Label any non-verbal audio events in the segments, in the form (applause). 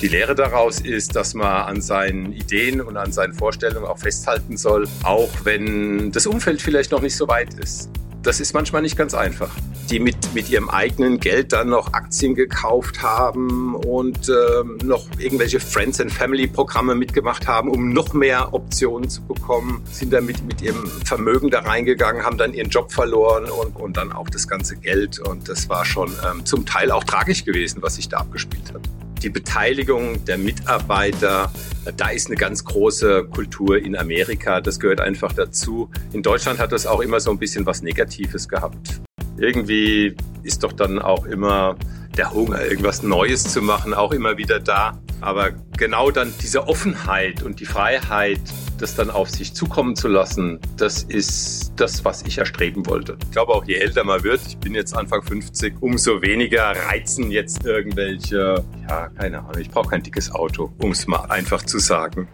Die Lehre daraus ist, dass man an seinen Ideen und an seinen Vorstellungen auch festhalten soll, auch wenn das Umfeld vielleicht noch nicht so weit ist. Das ist manchmal nicht ganz einfach. Die mit, mit ihrem eigenen Geld dann noch Aktien gekauft haben und ähm, noch irgendwelche Friends and Family Programme mitgemacht haben, um noch mehr Optionen zu bekommen, sind dann mit, mit ihrem Vermögen da reingegangen, haben dann ihren Job verloren und, und dann auch das ganze Geld. Und das war schon ähm, zum Teil auch tragisch gewesen, was sich da abgespielt hat die Beteiligung der Mitarbeiter, da ist eine ganz große Kultur in Amerika. Das gehört einfach dazu. In Deutschland hat das auch immer so ein bisschen was Negatives gehabt. Irgendwie ist doch dann auch immer der Hunger, irgendwas Neues zu machen, auch immer wieder da. Aber genau dann diese Offenheit und die Freiheit, das dann auf sich zukommen zu lassen, das ist das, was ich erstreben wollte. Ich glaube auch, je älter man wird, ich bin jetzt Anfang 50, umso weniger reizen jetzt irgendwelche, ja, keine Ahnung, ich brauche kein dickes Auto, um es mal einfach zu sagen.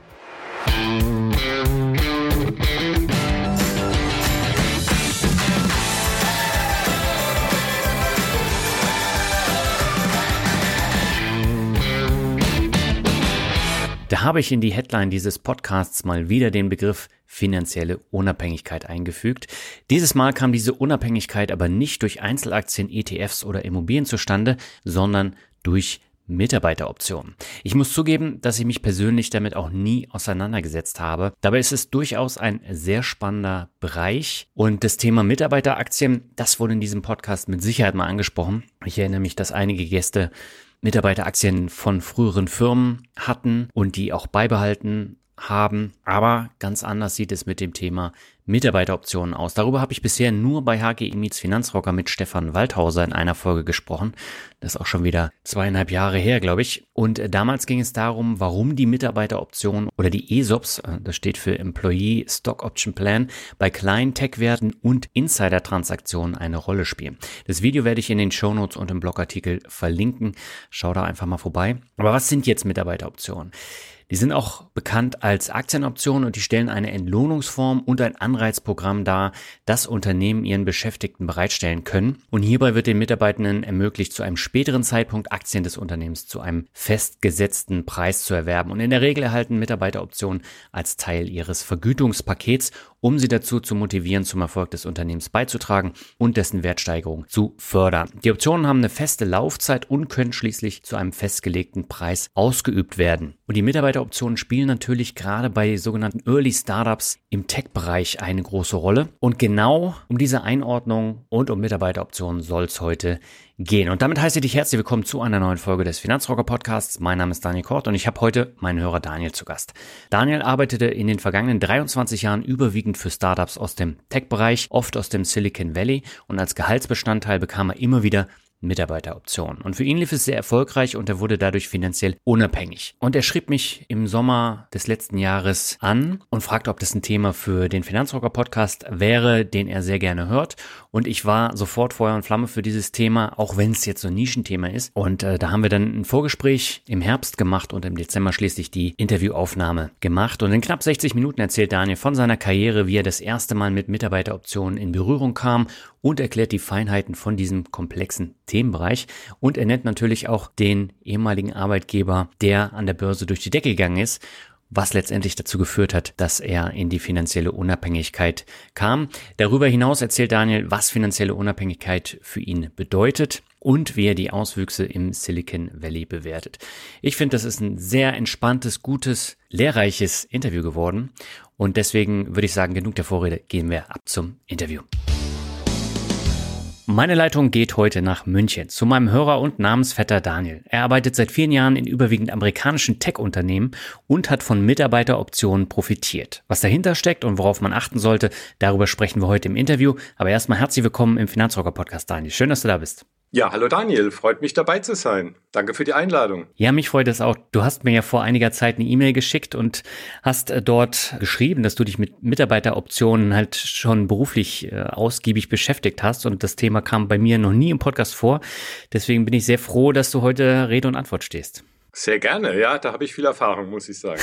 Da habe ich in die Headline dieses Podcasts mal wieder den Begriff finanzielle Unabhängigkeit eingefügt. Dieses Mal kam diese Unabhängigkeit aber nicht durch Einzelaktien, ETFs oder Immobilien zustande, sondern durch Mitarbeiteroptionen. Ich muss zugeben, dass ich mich persönlich damit auch nie auseinandergesetzt habe. Dabei ist es durchaus ein sehr spannender Bereich und das Thema Mitarbeiteraktien, das wurde in diesem Podcast mit Sicherheit mal angesprochen. Ich erinnere mich, dass einige Gäste Mitarbeiteraktien von früheren Firmen hatten und die auch beibehalten haben. Aber ganz anders sieht es mit dem Thema Mitarbeiteroptionen aus. Darüber habe ich bisher nur bei HGI Meets Finanzrocker mit Stefan Waldhauser in einer Folge gesprochen. Das ist auch schon wieder zweieinhalb Jahre her, glaube ich. Und damals ging es darum, warum die Mitarbeiteroptionen oder die ESOPs, äh, das steht für Employee Stock Option Plan, bei kleinen Tech-Werten und Insider-Transaktionen eine Rolle spielen. Das Video werde ich in den Shownotes und im Blogartikel verlinken. Schau da einfach mal vorbei. Aber was sind jetzt Mitarbeiteroptionen? Die sind auch bekannt als Aktienoptionen und die stellen eine Entlohnungsform und ein Anreizprogramm dar, das Unternehmen ihren Beschäftigten bereitstellen können. Und hierbei wird den Mitarbeitenden ermöglicht, zu einem späteren Zeitpunkt Aktien des Unternehmens zu einem festgesetzten Preis zu erwerben. Und in der Regel erhalten Mitarbeiteroptionen als Teil ihres Vergütungspakets, um sie dazu zu motivieren, zum Erfolg des Unternehmens beizutragen und dessen Wertsteigerung zu fördern. Die Optionen haben eine feste Laufzeit und können schließlich zu einem festgelegten Preis ausgeübt werden. Und die Mitarbeiteroptionen spielen natürlich gerade bei sogenannten Early Startups im Tech-Bereich eine große Rolle. Und genau um diese Einordnung und um Mitarbeiteroptionen soll es heute gehen. Und damit heiße ich dich herzlich willkommen zu einer neuen Folge des Finanzrocker Podcasts. Mein Name ist Daniel Kort und ich habe heute meinen Hörer Daniel zu Gast. Daniel arbeitete in den vergangenen 23 Jahren überwiegend für Startups aus dem Tech-Bereich, oft aus dem Silicon Valley und als Gehaltsbestandteil bekam er immer wieder Mitarbeiteroptionen. Und für ihn lief es sehr erfolgreich und er wurde dadurch finanziell unabhängig. Und er schrieb mich im Sommer des letzten Jahres an und fragte, ob das ein Thema für den Finanzrocker Podcast wäre, den er sehr gerne hört. Und ich war sofort Feuer und Flamme für dieses Thema, auch wenn es jetzt so ein Nischenthema ist. Und äh, da haben wir dann ein Vorgespräch im Herbst gemacht und im Dezember schließlich die Interviewaufnahme gemacht. Und in knapp 60 Minuten erzählt Daniel von seiner Karriere, wie er das erste Mal mit Mitarbeiteroptionen in Berührung kam und erklärt die Feinheiten von diesem komplexen Themenbereich. Und er nennt natürlich auch den ehemaligen Arbeitgeber, der an der Börse durch die Decke gegangen ist was letztendlich dazu geführt hat, dass er in die finanzielle Unabhängigkeit kam. Darüber hinaus erzählt Daniel, was finanzielle Unabhängigkeit für ihn bedeutet und wie er die Auswüchse im Silicon Valley bewertet. Ich finde, das ist ein sehr entspanntes, gutes, lehrreiches Interview geworden und deswegen würde ich sagen, genug der Vorrede, gehen wir ab zum Interview. Meine Leitung geht heute nach München zu meinem Hörer und Namensvetter Daniel. Er arbeitet seit vielen Jahren in überwiegend amerikanischen Tech-Unternehmen und hat von Mitarbeiteroptionen profitiert. Was dahinter steckt und worauf man achten sollte, darüber sprechen wir heute im Interview. Aber erstmal herzlich willkommen im Finanzrocker Podcast, Daniel. Schön, dass du da bist. Ja, hallo Daniel, freut mich dabei zu sein. Danke für die Einladung. Ja, mich freut es auch. Du hast mir ja vor einiger Zeit eine E-Mail geschickt und hast äh, dort geschrieben, dass du dich mit Mitarbeiteroptionen halt schon beruflich äh, ausgiebig beschäftigt hast und das Thema kam bei mir noch nie im Podcast vor. Deswegen bin ich sehr froh, dass du heute Rede und Antwort stehst. Sehr gerne, ja, da habe ich viel Erfahrung, muss ich sagen.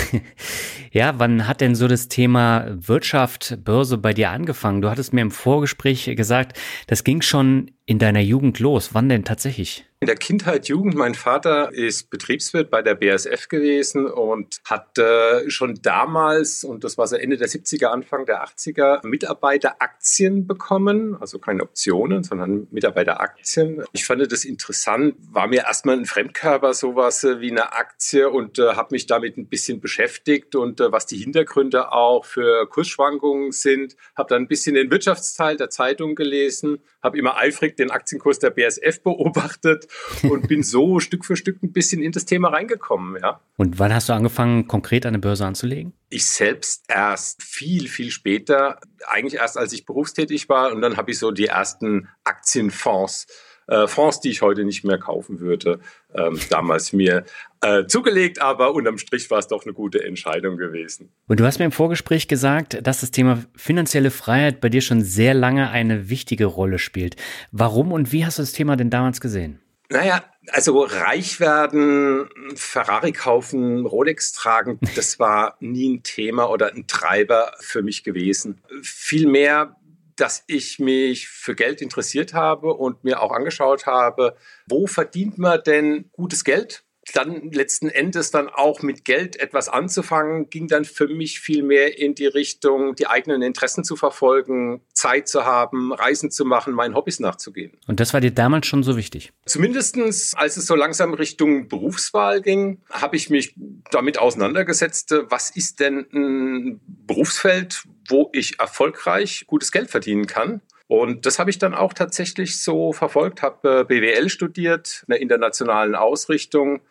(laughs) ja, wann hat denn so das Thema Wirtschaft, Börse bei dir angefangen? Du hattest mir im Vorgespräch gesagt, das ging schon in deiner Jugend los. Wann denn tatsächlich? In der Kindheit, Jugend, mein Vater ist Betriebswirt bei der BASF gewesen und hat äh, schon damals, und das war so Ende der 70er, Anfang der 80er, Mitarbeiteraktien bekommen. Also keine Optionen, sondern Mitarbeiteraktien. Ich fand das interessant, war mir erstmal ein Fremdkörper, sowas wie eine Aktie und äh, habe mich damit ein bisschen beschäftigt und äh, was die Hintergründe auch für Kursschwankungen sind. Habe dann ein bisschen den Wirtschaftsteil der Zeitung gelesen, habe immer eifrig den Aktienkurs der BASF beobachtet und bin so (laughs) Stück für Stück ein bisschen in das Thema reingekommen, ja. Und wann hast du angefangen, konkret eine Börse anzulegen? Ich selbst erst viel, viel später, eigentlich erst als ich berufstätig war und dann habe ich so die ersten Aktienfonds äh, Fonds, die ich heute nicht mehr kaufen würde, ähm, damals mir äh, zugelegt, aber unterm Strich war es doch eine gute Entscheidung gewesen. Und du hast mir im Vorgespräch gesagt, dass das Thema finanzielle Freiheit bei dir schon sehr lange eine wichtige Rolle spielt. Warum und wie hast du das Thema denn damals gesehen? Naja, also reich werden, Ferrari kaufen, Rolex tragen, (laughs) das war nie ein Thema oder ein Treiber für mich gewesen. Vielmehr, dass ich mich für Geld interessiert habe und mir auch angeschaut habe, wo verdient man denn gutes Geld? Dann letzten Endes dann auch mit Geld etwas anzufangen, ging dann für mich viel mehr in die Richtung, die eigenen Interessen zu verfolgen, Zeit zu haben, Reisen zu machen, meinen Hobbys nachzugehen. Und das war dir damals schon so wichtig? Zumindestens, als es so langsam Richtung Berufswahl ging, habe ich mich damit auseinandergesetzt, was ist denn ein Berufsfeld, wo ich erfolgreich gutes Geld verdienen kann. Und das habe ich dann auch tatsächlich so verfolgt, habe äh, BWL studiert, einer internationalen Ausrichtung,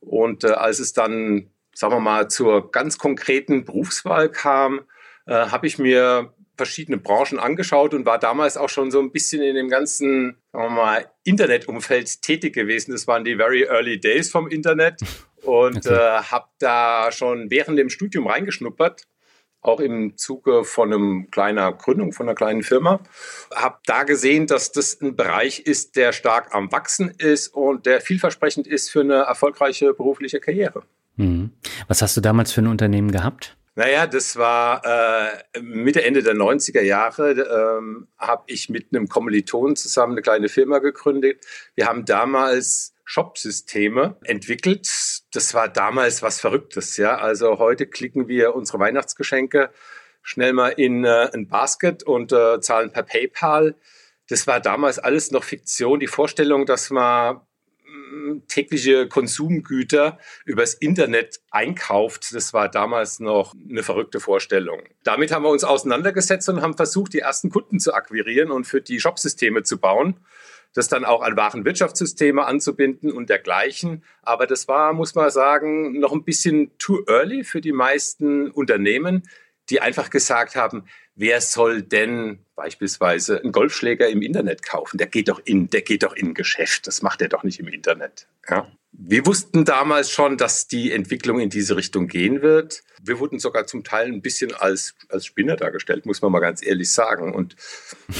und äh, als es dann, sagen wir mal, zur ganz konkreten Berufswahl kam, äh, habe ich mir verschiedene Branchen angeschaut und war damals auch schon so ein bisschen in dem ganzen, sagen wir mal, Internetumfeld tätig gewesen. Das waren die very early days vom Internet und okay. äh, habe da schon während dem Studium reingeschnuppert auch im Zuge von einem kleiner Gründung von einer kleinen Firma. Habe da gesehen, dass das ein Bereich ist, der stark am Wachsen ist und der vielversprechend ist für eine erfolgreiche berufliche Karriere. Mhm. Was hast du damals für ein Unternehmen gehabt? Naja, das war äh, Mitte, Ende der 90er Jahre, ähm, habe ich mit einem Kommilitonen zusammen eine kleine Firma gegründet. Wir haben damals Shop-Systeme entwickelt. Das war damals was Verrücktes, ja. Also heute klicken wir unsere Weihnachtsgeschenke schnell mal in äh, ein Basket und äh, zahlen per PayPal. Das war damals alles noch Fiktion. Die Vorstellung, dass man mm, tägliche Konsumgüter übers Internet einkauft, das war damals noch eine verrückte Vorstellung. Damit haben wir uns auseinandergesetzt und haben versucht, die ersten Kunden zu akquirieren und für die Shopsysteme zu bauen das dann auch an Warenwirtschaftssysteme anzubinden und dergleichen. Aber das war, muss man sagen, noch ein bisschen too early für die meisten Unternehmen, die einfach gesagt haben, wer soll denn beispielsweise einen Golfschläger im Internet kaufen? Der geht doch in, der geht doch in ein Geschäft. Das macht er doch nicht im Internet. Ja. Wir wussten damals schon, dass die Entwicklung in diese Richtung gehen wird. Wir wurden sogar zum Teil ein bisschen als, als Spinner dargestellt, muss man mal ganz ehrlich sagen. Und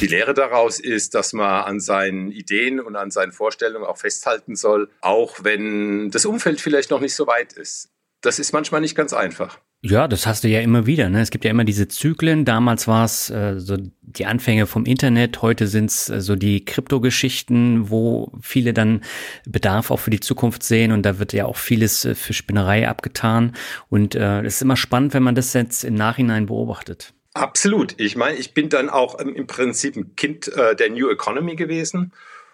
die Lehre daraus ist, dass man an seinen Ideen und an seinen Vorstellungen auch festhalten soll, auch wenn das Umfeld vielleicht noch nicht so weit ist. Das ist manchmal nicht ganz einfach. Ja, das hast du ja immer wieder. Ne? Es gibt ja immer diese Zyklen. Damals war es äh, so die Anfänge vom Internet, heute sind es äh, so die Kryptogeschichten, wo viele dann Bedarf auch für die Zukunft sehen und da wird ja auch vieles äh, für Spinnerei abgetan. Und äh, es ist immer spannend, wenn man das jetzt im Nachhinein beobachtet. Absolut. Ich meine, ich bin dann auch im Prinzip ein Kind äh, der New Economy gewesen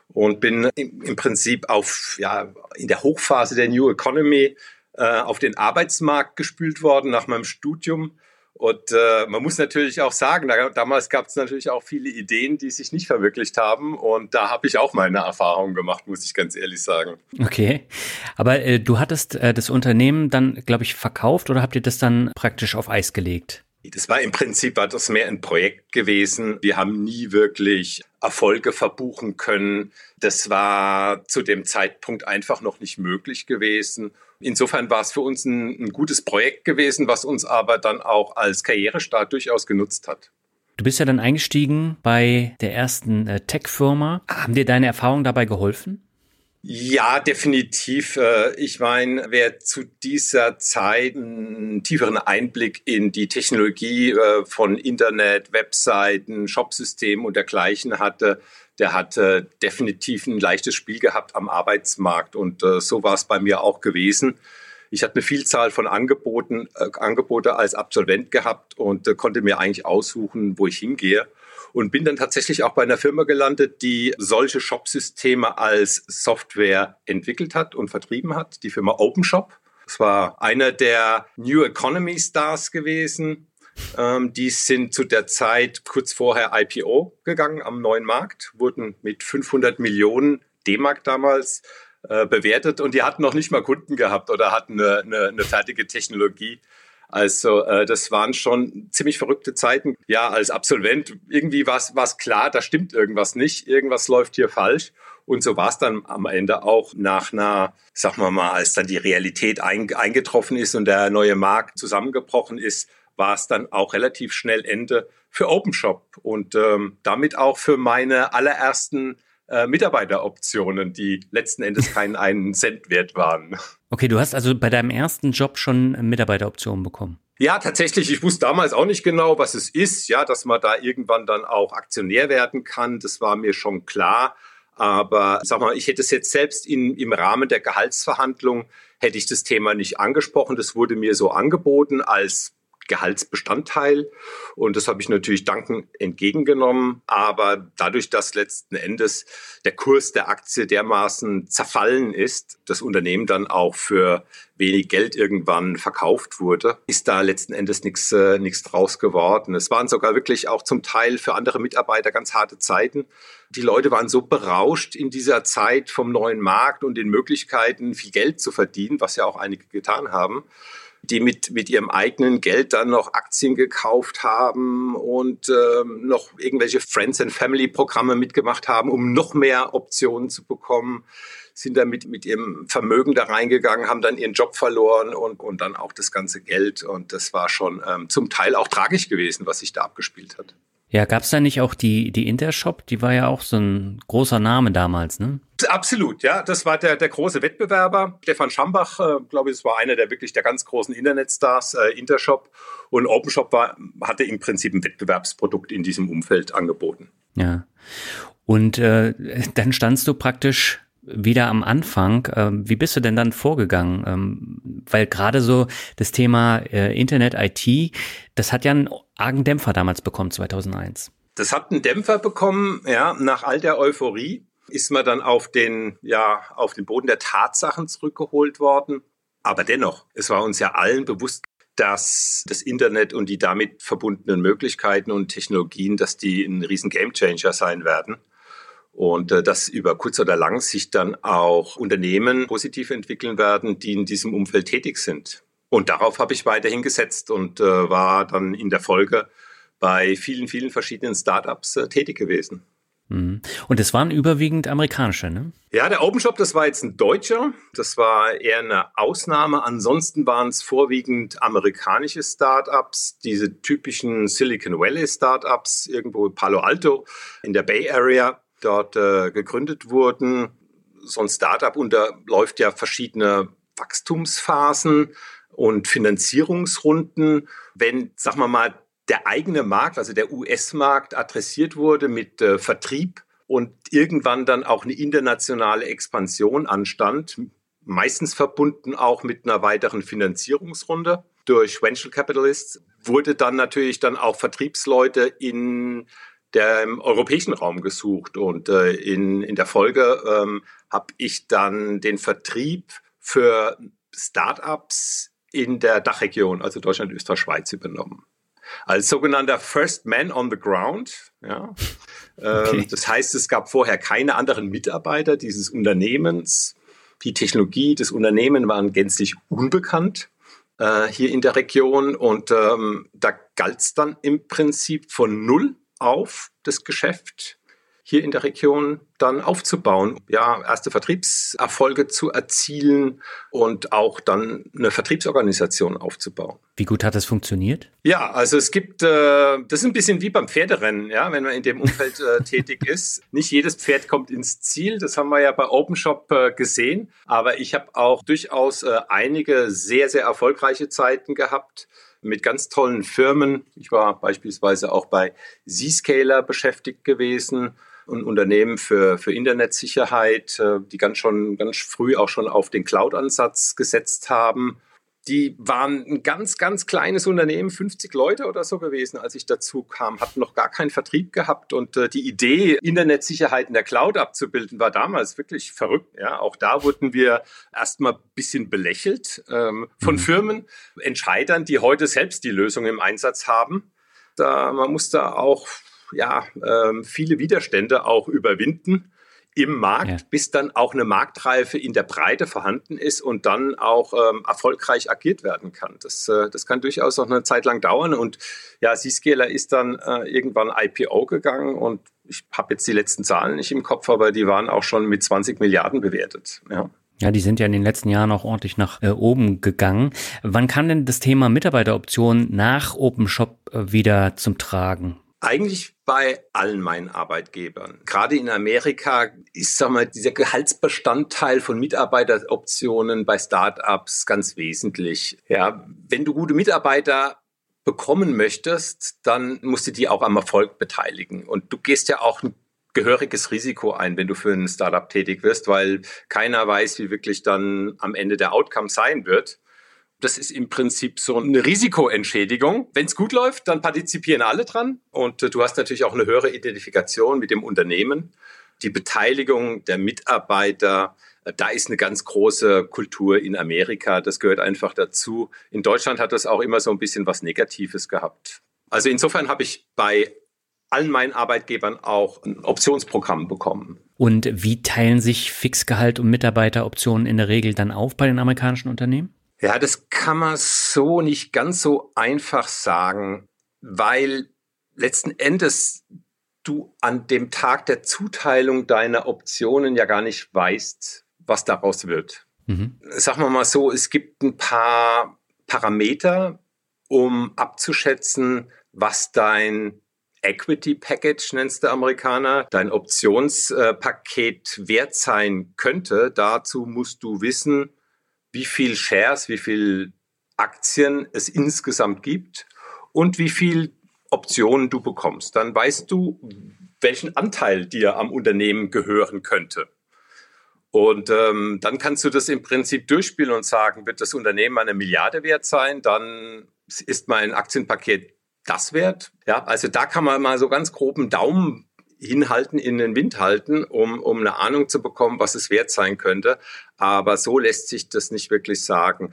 und bin im, im Prinzip auf ja in der Hochphase der New Economy äh, auf den Arbeitsmarkt gespült worden nach meinem Studium. Und äh, man muss natürlich auch sagen, da, damals gab es natürlich auch viele Ideen, die sich nicht verwirklicht haben. Und da habe ich auch meine Erfahrungen gemacht, muss ich ganz ehrlich sagen. Okay. Aber äh, du hattest äh, das Unternehmen dann, glaube ich, verkauft oder habt ihr das dann praktisch auf Eis gelegt? Das war im Prinzip war das mehr ein Projekt gewesen. Wir haben nie wirklich Erfolge verbuchen können. Das war zu dem Zeitpunkt einfach noch nicht möglich gewesen. Insofern war es für uns ein, ein gutes Projekt gewesen, was uns aber dann auch als Karrierestart durchaus genutzt hat. Du bist ja dann eingestiegen bei der ersten äh, Tech-Firma. Haben dir deine Erfahrungen dabei geholfen? Ja, definitiv. Äh, ich meine, wer zu dieser Zeit einen tieferen Einblick in die Technologie äh, von Internet, Webseiten, Shopsystemen und dergleichen hatte, der hatte definitiv ein leichtes Spiel gehabt am Arbeitsmarkt. Und äh, so war es bei mir auch gewesen. Ich hatte eine Vielzahl von Angeboten, Angebote als Absolvent gehabt und konnte mir eigentlich aussuchen, wo ich hingehe und bin dann tatsächlich auch bei einer Firma gelandet, die solche Shopsysteme als Software entwickelt hat und vertrieben hat, die Firma OpenShop. Das war einer der New Economy Stars gewesen. Ähm, die sind zu der Zeit kurz vorher IPO gegangen am neuen Markt, wurden mit 500 Millionen D-Mark damals äh, bewertet und die hatten noch nicht mal Kunden gehabt oder hatten eine, eine, eine fertige Technologie. Also äh, das waren schon ziemlich verrückte Zeiten. Ja, als Absolvent irgendwie war es klar, da stimmt irgendwas nicht, irgendwas läuft hier falsch. Und so war es dann am Ende auch nach einer, sagen wir mal, als dann die Realität ein, eingetroffen ist und der neue Markt zusammengebrochen ist, war es dann auch relativ schnell Ende für OpenShop und ähm, damit auch für meine allerersten äh, Mitarbeiteroptionen, die letzten Endes keinen (laughs) einen Cent wert waren. Okay, du hast also bei deinem ersten Job schon Mitarbeiteroptionen bekommen. Ja, tatsächlich. Ich wusste damals auch nicht genau, was es ist, ja, dass man da irgendwann dann auch Aktionär werden kann. Das war mir schon klar. Aber sag mal, ich hätte es jetzt selbst in, im Rahmen der Gehaltsverhandlung hätte ich das Thema nicht angesprochen. Das wurde mir so angeboten als Gehaltsbestandteil. Und das habe ich natürlich dankend entgegengenommen. Aber dadurch, dass letzten Endes der Kurs der Aktie dermaßen zerfallen ist, das Unternehmen dann auch für wenig Geld irgendwann verkauft wurde, ist da letzten Endes nichts äh, nichts draus geworden. Es waren sogar wirklich auch zum Teil für andere Mitarbeiter ganz harte Zeiten. Die Leute waren so berauscht in dieser Zeit vom neuen Markt und den Möglichkeiten, viel Geld zu verdienen, was ja auch einige getan haben die mit, mit ihrem eigenen Geld dann noch Aktien gekauft haben und ähm, noch irgendwelche Friends and Family Programme mitgemacht haben, um noch mehr Optionen zu bekommen, sind dann mit, mit ihrem Vermögen da reingegangen, haben dann ihren Job verloren und, und dann auch das ganze Geld. Und das war schon ähm, zum Teil auch tragisch gewesen, was sich da abgespielt hat. Ja, gab's da nicht auch die, die Intershop? Die war ja auch so ein großer Name damals, ne? Absolut, ja. Das war der, der große Wettbewerber. Stefan Schambach, äh, glaube ich, das war einer der wirklich der ganz großen Internetstars, äh, Intershop. Und OpenShop war, hatte im Prinzip ein Wettbewerbsprodukt in diesem Umfeld angeboten. Ja. Und äh, dann standst du praktisch wieder am Anfang. Ähm, wie bist du denn dann vorgegangen? Ähm, weil gerade so das Thema äh, Internet, IT, das hat ja einen argen Dämpfer damals bekommen, 2001. Das hat einen Dämpfer bekommen, ja, nach all der Euphorie ist man dann auf den, ja, auf den Boden der Tatsachen zurückgeholt worden. Aber dennoch, es war uns ja allen bewusst, dass das Internet und die damit verbundenen Möglichkeiten und Technologien, dass die ein riesen Gamechanger sein werden und äh, dass über kurz oder lang sich dann auch Unternehmen positiv entwickeln werden, die in diesem Umfeld tätig sind. Und darauf habe ich weiterhin gesetzt und äh, war dann in der Folge bei vielen, vielen verschiedenen Startups äh, tätig gewesen. Mhm. Und es waren überwiegend amerikanische, ne? Ja, der OpenShop, das war jetzt ein deutscher. Das war eher eine Ausnahme. Ansonsten waren es vorwiegend amerikanische Startups, diese typischen Silicon Valley Startups, irgendwo Palo Alto in der Bay Area dort äh, gegründet wurden. So ein Startup unterläuft ja verschiedene Wachstumsphasen und Finanzierungsrunden. Wenn, sagen wir mal, der eigene Markt, also der US-Markt adressiert wurde mit äh, Vertrieb und irgendwann dann auch eine internationale Expansion anstand, meistens verbunden auch mit einer weiteren Finanzierungsrunde durch Venture Capitalists, wurde dann natürlich dann auch Vertriebsleute in der im europäischen Raum gesucht. Und äh, in, in der Folge ähm, habe ich dann den Vertrieb für Startups in der Dachregion, also Deutschland, Österreich, Schweiz, übernommen. Als sogenannter First Man on the Ground. Ja. Ähm, okay. Das heißt, es gab vorher keine anderen Mitarbeiter dieses Unternehmens. Die Technologie des Unternehmens waren gänzlich unbekannt äh, hier in der Region und ähm, da galt es dann im Prinzip von null auf das Geschäft hier in der Region dann aufzubauen, ja, erste Vertriebserfolge zu erzielen und auch dann eine Vertriebsorganisation aufzubauen. Wie gut hat das funktioniert? Ja, also es gibt, äh, das ist ein bisschen wie beim Pferderennen, ja, wenn man in dem Umfeld äh, (laughs) tätig ist. Nicht jedes Pferd kommt ins Ziel, das haben wir ja bei OpenShop äh, gesehen, aber ich habe auch durchaus äh, einige sehr, sehr erfolgreiche Zeiten gehabt mit ganz tollen Firmen. Ich war beispielsweise auch bei Zscaler beschäftigt gewesen, ein Unternehmen für, für Internetsicherheit, äh, die ganz schon ganz früh auch schon auf den Cloud-Ansatz gesetzt haben. Die waren ein ganz, ganz kleines Unternehmen, 50 Leute oder so gewesen, als ich dazu kam, hatten noch gar keinen Vertrieb gehabt und äh, die Idee, Internetsicherheit in der Cloud abzubilden, war damals wirklich verrückt. Ja, auch da wurden wir erstmal ein bisschen belächelt ähm, von mhm. Firmen, Entscheidern, die heute selbst die Lösung im Einsatz haben. Da, man muss da auch ja, ähm, viele Widerstände auch überwinden im Markt, ja. bis dann auch eine Marktreife in der Breite vorhanden ist und dann auch ähm, erfolgreich agiert werden kann. Das, äh, das kann durchaus noch eine Zeit lang dauern. Und ja, Zscaler ist dann äh, irgendwann IPO gegangen und ich habe jetzt die letzten Zahlen nicht im Kopf, aber die waren auch schon mit 20 Milliarden bewertet. Ja. Ja, die sind ja in den letzten Jahren auch ordentlich nach äh, oben gegangen. Wann kann denn das Thema Mitarbeiteroption nach OpenShop äh, wieder zum Tragen? Eigentlich bei allen meinen Arbeitgebern. Gerade in Amerika ist sag mal, dieser Gehaltsbestandteil von Mitarbeiteroptionen bei Startups ganz wesentlich. Ja, wenn du gute Mitarbeiter bekommen möchtest, dann musst du die auch am Erfolg beteiligen. Und du gehst ja auch ein gehöriges Risiko ein, wenn du für ein Startup tätig wirst, weil keiner weiß, wie wirklich dann am Ende der Outcome sein wird. Das ist im Prinzip so eine Risikoentschädigung. Wenn es gut läuft, dann partizipieren alle dran. Und äh, du hast natürlich auch eine höhere Identifikation mit dem Unternehmen. Die Beteiligung der Mitarbeiter, äh, da ist eine ganz große Kultur in Amerika. Das gehört einfach dazu. In Deutschland hat das auch immer so ein bisschen was Negatives gehabt. Also insofern habe ich bei allen meinen Arbeitgebern auch ein Optionsprogramm bekommen. Und wie teilen sich Fixgehalt und Mitarbeiteroptionen in der Regel dann auf bei den amerikanischen Unternehmen? Ja, das kann man so nicht ganz so einfach sagen, weil letzten Endes du an dem Tag der Zuteilung deiner Optionen ja gar nicht weißt, was daraus wird. Mhm. Sagen wir mal so, es gibt ein paar Parameter, um abzuschätzen, was dein Equity Package, nennst der Amerikaner, dein Optionspaket wert sein könnte. Dazu musst du wissen, wie viel Shares, wie viel Aktien es insgesamt gibt und wie viel Optionen du bekommst. Dann weißt du, welchen Anteil dir am Unternehmen gehören könnte. Und ähm, dann kannst du das im Prinzip durchspielen und sagen, wird das Unternehmen eine Milliarde wert sein, dann ist mein Aktienpaket das wert. Ja, also da kann man mal so ganz groben Daumen hinhalten, in den Wind halten, um, um eine Ahnung zu bekommen, was es wert sein könnte. Aber so lässt sich das nicht wirklich sagen.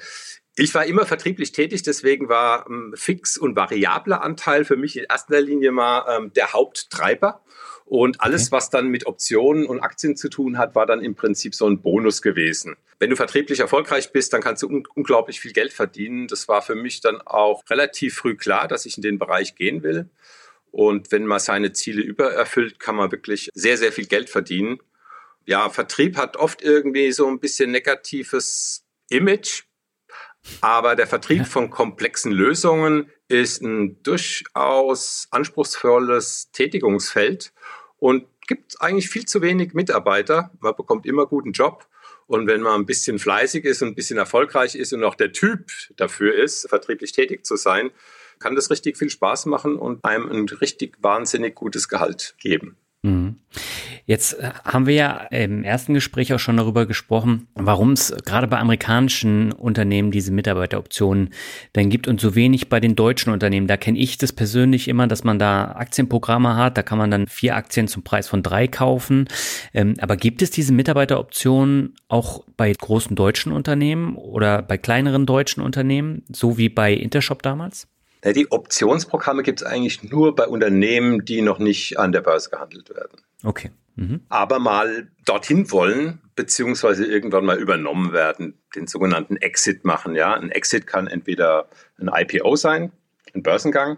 Ich war immer vertrieblich tätig, deswegen war ähm, fix und variabler Anteil für mich in erster Linie mal ähm, der Haupttreiber. Und alles, was dann mit Optionen und Aktien zu tun hat, war dann im Prinzip so ein Bonus gewesen. Wenn du vertrieblich erfolgreich bist, dann kannst du un unglaublich viel Geld verdienen. Das war für mich dann auch relativ früh klar, dass ich in den Bereich gehen will. Und wenn man seine Ziele übererfüllt, kann man wirklich sehr, sehr viel Geld verdienen. Ja, Vertrieb hat oft irgendwie so ein bisschen negatives Image. Aber der Vertrieb von komplexen Lösungen ist ein durchaus anspruchsvolles Tätigungsfeld und gibt eigentlich viel zu wenig Mitarbeiter. Man bekommt immer guten Job. Und wenn man ein bisschen fleißig ist und ein bisschen erfolgreich ist und auch der Typ dafür ist, vertrieblich tätig zu sein, kann das richtig viel Spaß machen und einem ein richtig wahnsinnig gutes Gehalt geben. Mhm. Jetzt äh, haben wir ja im ersten Gespräch auch schon darüber gesprochen, warum es gerade bei amerikanischen Unternehmen diese Mitarbeiteroptionen dann gibt und so wenig bei den deutschen Unternehmen. Da kenne ich das persönlich immer, dass man da Aktienprogramme hat, da kann man dann vier Aktien zum Preis von drei kaufen. Ähm, aber gibt es diese Mitarbeiteroptionen auch bei großen deutschen Unternehmen oder bei kleineren deutschen Unternehmen, so wie bei Intershop damals? Die Optionsprogramme gibt es eigentlich nur bei Unternehmen, die noch nicht an der Börse gehandelt werden. Okay. Mhm. Aber mal dorthin wollen, beziehungsweise irgendwann mal übernommen werden, den sogenannten Exit machen. Ja, ein Exit kann entweder ein IPO sein, ein Börsengang,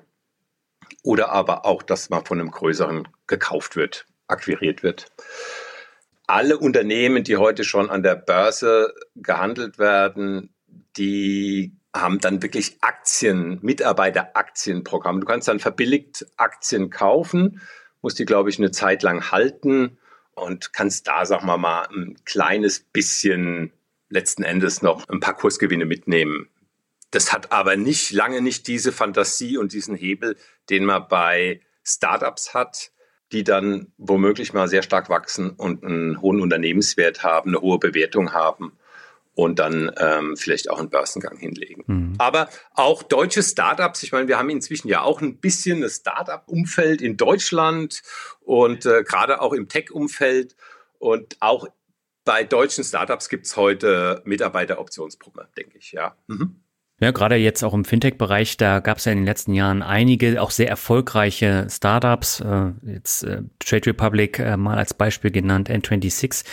oder aber auch, dass man von einem größeren gekauft wird. akquiriert wird. Alle Unternehmen, die heute schon an der Börse gehandelt werden, die haben dann wirklich Aktien, Mitarbeiteraktienprogramm. Du kannst dann verbilligt Aktien kaufen, musst die, glaube ich, eine Zeit lang halten und kannst da, sag mal mal, ein kleines bisschen letzten Endes noch ein paar Kursgewinne mitnehmen. Das hat aber nicht lange nicht diese Fantasie und diesen Hebel, den man bei Startups hat, die dann womöglich mal sehr stark wachsen und einen hohen Unternehmenswert haben, eine hohe Bewertung haben und dann ähm, vielleicht auch einen Börsengang hinlegen. Mhm. Aber auch deutsche Startups, ich meine, wir haben inzwischen ja auch ein bisschen das Startup-Umfeld in Deutschland und äh, gerade auch im Tech-Umfeld und auch bei deutschen Startups gibt es heute Mitarbeiteroptionsprogramme, denke ich, ja. Mhm. Ja, gerade jetzt auch im Fintech-Bereich, da gab es ja in den letzten Jahren einige auch sehr erfolgreiche Startups, äh, jetzt äh, Trade Republic äh, mal als Beispiel genannt, N26.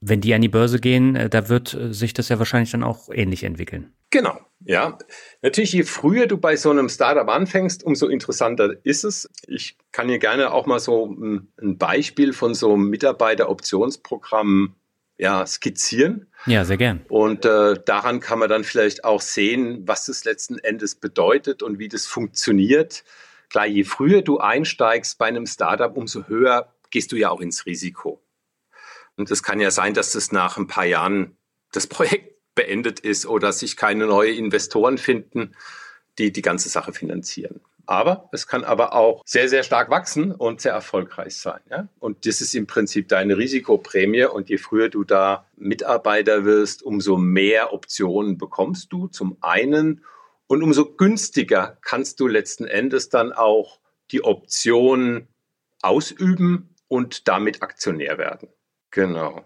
Wenn die an die Börse gehen, äh, da wird äh, sich das ja wahrscheinlich dann auch ähnlich entwickeln. Genau, ja. Natürlich, je früher du bei so einem Startup anfängst, umso interessanter ist es. Ich kann hier gerne auch mal so ein Beispiel von so einem Mitarbeiteroptionsprogramm ja, skizzieren. Ja, sehr gern. Und äh, daran kann man dann vielleicht auch sehen, was das letzten Endes bedeutet und wie das funktioniert. Klar, je früher du einsteigst bei einem Startup, umso höher gehst du ja auch ins Risiko. Und es kann ja sein, dass das nach ein paar Jahren das (laughs) Projekt beendet ist oder sich keine neuen Investoren finden, die die ganze Sache finanzieren. Aber es kann aber auch sehr, sehr stark wachsen und sehr erfolgreich sein. Ja? Und das ist im Prinzip deine Risikoprämie. Und je früher du da Mitarbeiter wirst, umso mehr Optionen bekommst du zum einen. Und umso günstiger kannst du letzten Endes dann auch die Option ausüben und damit Aktionär werden. Genau.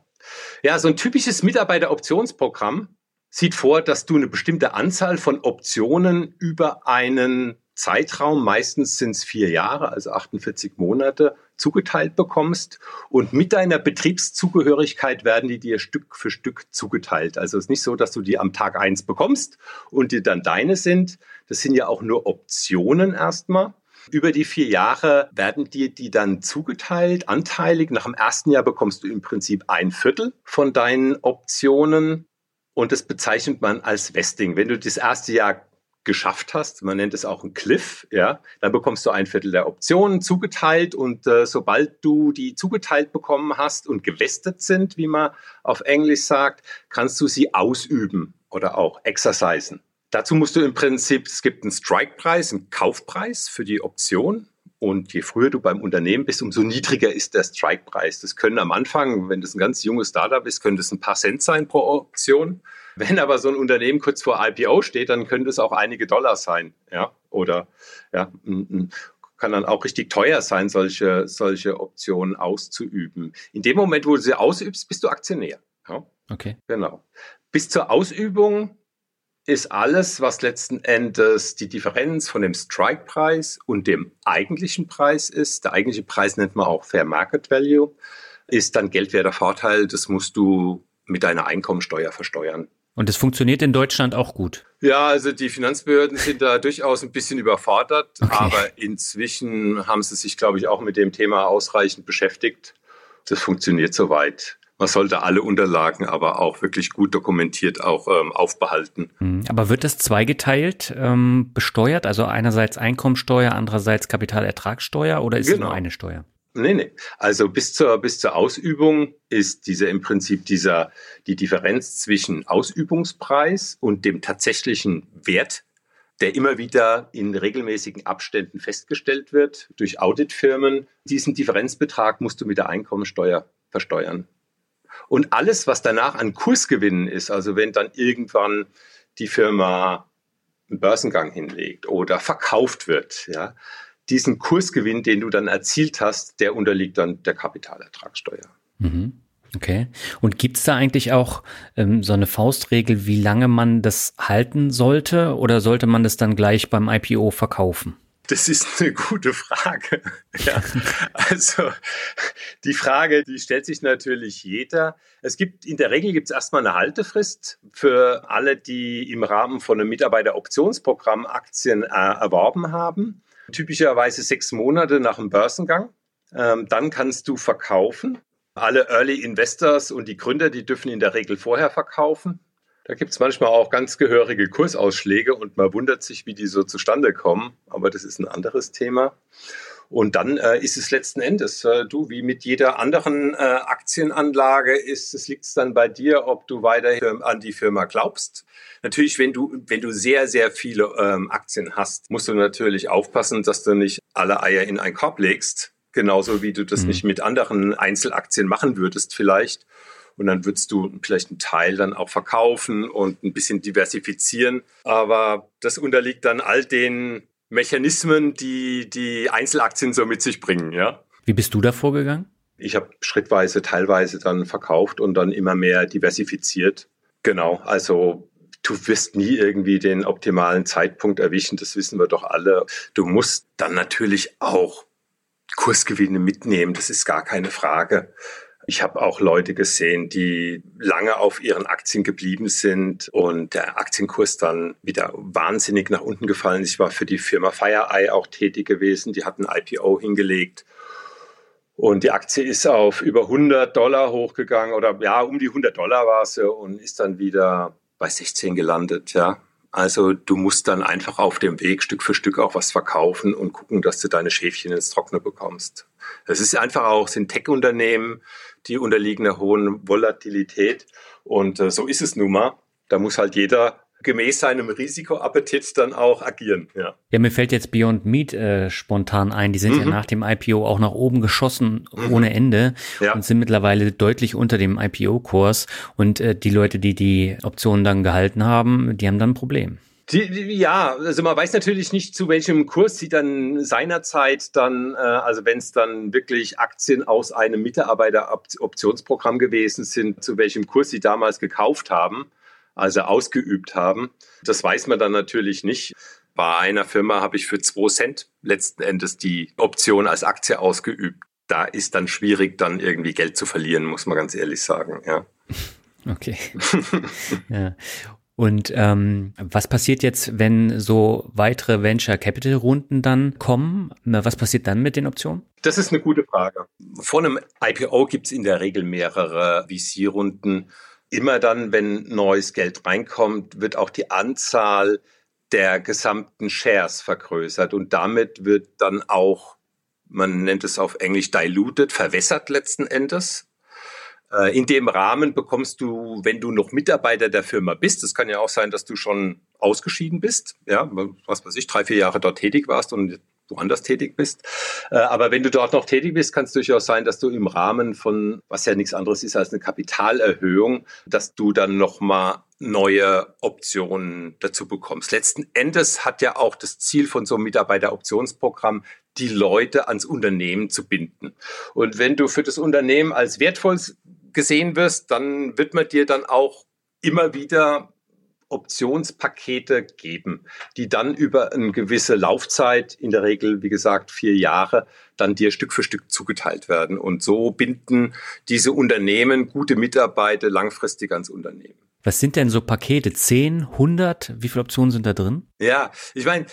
Ja, so ein typisches Mitarbeiteroptionsprogramm sieht vor, dass du eine bestimmte Anzahl von Optionen über einen Zeitraum, meistens sind es vier Jahre, also 48 Monate, zugeteilt bekommst. Und mit deiner Betriebszugehörigkeit werden die dir Stück für Stück zugeteilt. Also es ist nicht so, dass du die am Tag eins bekommst und die dann deine sind. Das sind ja auch nur Optionen erstmal. Über die vier Jahre werden dir die dann zugeteilt, anteilig. Nach dem ersten Jahr bekommst du im Prinzip ein Viertel von deinen Optionen. Und das bezeichnet man als Vesting. Wenn du das erste Jahr geschafft hast, man nennt es auch ein Cliff, ja, dann bekommst du ein Viertel der Optionen zugeteilt und äh, sobald du die zugeteilt bekommen hast und gewestet sind, wie man auf Englisch sagt, kannst du sie ausüben oder auch exercisen. Dazu musst du im Prinzip, es gibt einen Strike-Preis, einen Kaufpreis für die Option. Und je früher du beim Unternehmen bist, umso niedriger ist der Strike-Preis. Das können am Anfang, wenn das ein ganz junges Startup ist, können das ein paar Cent sein pro Option. Wenn aber so ein Unternehmen kurz vor IPO steht, dann könnte es auch einige Dollar sein, ja, oder ja, kann dann auch richtig teuer sein, solche, solche Optionen auszuüben. In dem Moment, wo du sie ausübst, bist du Aktionär. Ja? Okay. Genau. Bis zur Ausübung ist alles, was letzten Endes die Differenz von dem Strike-Preis und dem eigentlichen Preis ist. Der eigentliche Preis nennt man auch Fair Market Value, ist dann geldwerter Vorteil. Das musst du mit deiner Einkommensteuer versteuern. Und es funktioniert in Deutschland auch gut. Ja, also die Finanzbehörden sind da (laughs) durchaus ein bisschen überfordert, okay. aber inzwischen haben sie sich, glaube ich, auch mit dem Thema ausreichend beschäftigt. Das funktioniert soweit. Man sollte alle Unterlagen aber auch wirklich gut dokumentiert auch ähm, aufbehalten. Hm, aber wird das zweigeteilt ähm, besteuert? Also einerseits Einkommensteuer, andererseits Kapitalertragssteuer oder ist genau. es nur eine Steuer? Nee, nee. Also bis zur, bis zur Ausübung ist diese im Prinzip dieser, die Differenz zwischen Ausübungspreis und dem tatsächlichen Wert, der immer wieder in regelmäßigen Abständen festgestellt wird durch Auditfirmen. Diesen Differenzbetrag musst du mit der Einkommensteuer versteuern. Und alles, was danach an Kursgewinnen ist, also wenn dann irgendwann die Firma einen Börsengang hinlegt oder verkauft wird, ja, diesen Kursgewinn, den du dann erzielt hast, der unterliegt dann der Kapitalertragssteuer. Mhm. Okay. Und gibt es da eigentlich auch ähm, so eine Faustregel, wie lange man das halten sollte oder sollte man das dann gleich beim IPO verkaufen? Das ist eine gute Frage. (laughs) ja. Also die Frage, die stellt sich natürlich jeder. Es gibt in der Regel gibt es erstmal eine Haltefrist für alle, die im Rahmen von einem Mitarbeiteroptionsprogramm Aktien äh, erworben haben typischerweise sechs Monate nach dem Börsengang. Ähm, dann kannst du verkaufen. Alle Early Investors und die Gründer, die dürfen in der Regel vorher verkaufen. Da gibt es manchmal auch ganz gehörige Kursausschläge und man wundert sich, wie die so zustande kommen. Aber das ist ein anderes Thema. Und dann äh, ist es letzten Endes, äh, du, wie mit jeder anderen äh, Aktienanlage, ist es liegt es dann bei dir, ob du weiterhin an die Firma glaubst. Natürlich, wenn du, wenn du sehr, sehr viele ähm, Aktien hast, musst du natürlich aufpassen, dass du nicht alle Eier in einen Korb legst. Genauso wie du das mhm. nicht mit anderen Einzelaktien machen würdest vielleicht. Und dann würdest du vielleicht einen Teil dann auch verkaufen und ein bisschen diversifizieren. Aber das unterliegt dann all den Mechanismen, die die Einzelaktien so mit sich bringen, ja. Wie bist du da vorgegangen? Ich habe schrittweise, teilweise dann verkauft und dann immer mehr diversifiziert. Genau, also du wirst nie irgendwie den optimalen Zeitpunkt erwischen, das wissen wir doch alle. Du musst dann natürlich auch Kursgewinne mitnehmen, das ist gar keine Frage. Ich habe auch Leute gesehen, die lange auf ihren Aktien geblieben sind und der Aktienkurs dann wieder wahnsinnig nach unten gefallen ist. Ich war für die Firma FireEye auch tätig gewesen. Die hatten IPO hingelegt. Und die Aktie ist auf über 100 Dollar hochgegangen oder ja, um die 100 Dollar war sie und ist dann wieder bei 16 gelandet, ja. Also du musst dann einfach auf dem Weg Stück für Stück auch was verkaufen und gucken, dass du deine Schäfchen ins Trockene bekommst. Das ist einfach auch, sind Tech-Unternehmen, die unterliegen einer hohen Volatilität. Und äh, so ist es nun mal. Da muss halt jeder gemäß seinem Risikoappetit dann auch agieren. Ja, ja mir fällt jetzt Beyond Meat äh, spontan ein. Die sind mhm. ja nach dem IPO auch nach oben geschossen mhm. ohne Ende ja. und sind mittlerweile deutlich unter dem IPO-Kurs. Und äh, die Leute, die die Optionen dann gehalten haben, die haben dann ein Problem. Die, die, ja, also man weiß natürlich nicht, zu welchem Kurs sie dann seinerzeit dann, äh, also wenn es dann wirklich Aktien aus einem Mitarbeiteroptionsprogramm gewesen sind, zu welchem Kurs sie damals gekauft haben, also ausgeübt haben. Das weiß man dann natürlich nicht. Bei einer Firma habe ich für zwei Cent letzten Endes die Option als Aktie ausgeübt. Da ist dann schwierig, dann irgendwie Geld zu verlieren, muss man ganz ehrlich sagen, ja. (laughs) Okay. (laughs) ja. Und ähm, was passiert jetzt, wenn so weitere Venture Capital Runden dann kommen? Was passiert dann mit den Optionen? Das ist eine gute Frage. Vor einem IPO gibt es in der Regel mehrere VC-Runden. Immer dann, wenn neues Geld reinkommt, wird auch die Anzahl der gesamten Shares vergrößert und damit wird dann auch, man nennt es auf Englisch diluted, verwässert letzten Endes. Äh, in dem Rahmen bekommst du, wenn du noch Mitarbeiter der Firma bist, das kann ja auch sein, dass du schon ausgeschieden bist, ja, was weiß ich, drei, vier Jahre dort tätig warst und woanders tätig bist. Äh, aber wenn du dort noch tätig bist, kann es durchaus sein, dass du im Rahmen von, was ja nichts anderes ist als eine Kapitalerhöhung, dass du dann nochmal neue Optionen dazu bekommst. Letzten Endes hat ja auch das Ziel von so einem Mitarbeiteroptionsprogramm, die Leute ans Unternehmen zu binden. Und wenn du für das Unternehmen als wertvoll gesehen wirst, dann wird man dir dann auch immer wieder Optionspakete geben, die dann über eine gewisse Laufzeit, in der Regel, wie gesagt, vier Jahre, dann dir Stück für Stück zugeteilt werden. Und so binden diese Unternehmen gute Mitarbeiter langfristig ans Unternehmen. Was sind denn so Pakete? 10, 100? Wie viele Optionen sind da drin? Ja, ich meine,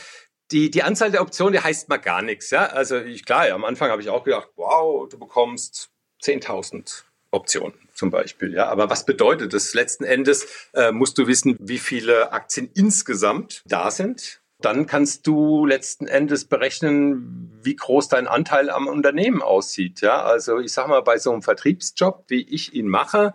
die, die Anzahl der Optionen, die heißt mal gar nichts. Ja? Also ich, klar, ja, am Anfang habe ich auch gedacht, wow, du bekommst 10.000 Optionen zum Beispiel. Ja, aber was bedeutet das? Letzten Endes äh, musst du wissen, wie viele Aktien insgesamt da sind. Dann kannst du letzten Endes berechnen, wie groß dein Anteil am Unternehmen aussieht. Ja, also ich sag mal, bei so einem Vertriebsjob, wie ich ihn mache,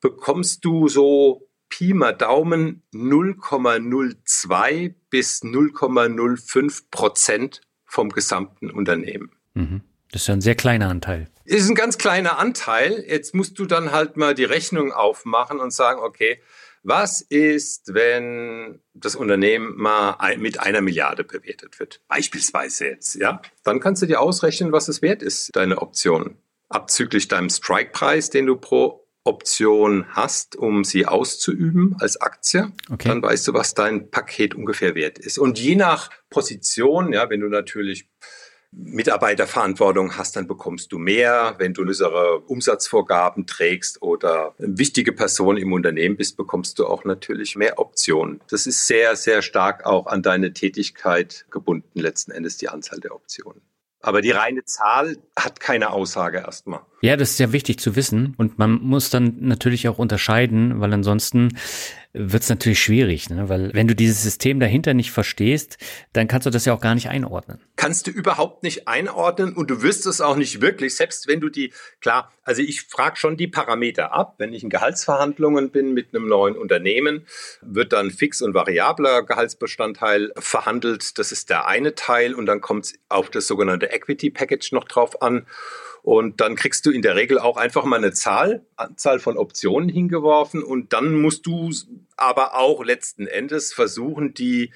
bekommst du so Pi mal Daumen 0,02 bis 0,05 Prozent vom gesamten Unternehmen. Mhm. Das ist ja ein sehr kleiner Anteil. Ist ein ganz kleiner Anteil. Jetzt musst du dann halt mal die Rechnung aufmachen und sagen, okay, was ist, wenn das Unternehmen mal mit einer Milliarde bewertet wird? Beispielsweise jetzt, ja? Dann kannst du dir ausrechnen, was es wert ist, deine Option. Abzüglich deinem Strikepreis, den du pro Option hast, um sie auszuüben als Aktie, okay. dann weißt du, was dein Paket ungefähr wert ist. Und je nach Position, ja, wenn du natürlich Mitarbeiterverantwortung hast, dann bekommst du mehr. Wenn du unsere Umsatzvorgaben trägst oder eine wichtige Person im Unternehmen bist, bekommst du auch natürlich mehr Optionen. Das ist sehr, sehr stark auch an deine Tätigkeit gebunden, letzten Endes die Anzahl der Optionen. Aber die reine Zahl hat keine Aussage erstmal. Ja, das ist ja wichtig zu wissen. Und man muss dann natürlich auch unterscheiden, weil ansonsten wird es natürlich schwierig, ne? weil wenn du dieses System dahinter nicht verstehst, dann kannst du das ja auch gar nicht einordnen. Kannst du überhaupt nicht einordnen und du wirst es auch nicht wirklich, selbst wenn du die, klar, also ich frage schon die Parameter ab, wenn ich in Gehaltsverhandlungen bin mit einem neuen Unternehmen, wird dann fix und variabler Gehaltsbestandteil verhandelt, das ist der eine Teil und dann kommt es auf das sogenannte Equity Package noch drauf an. Und dann kriegst du in der Regel auch einfach mal eine Zahl, Anzahl von Optionen hingeworfen und dann musst du aber auch letzten Endes versuchen, die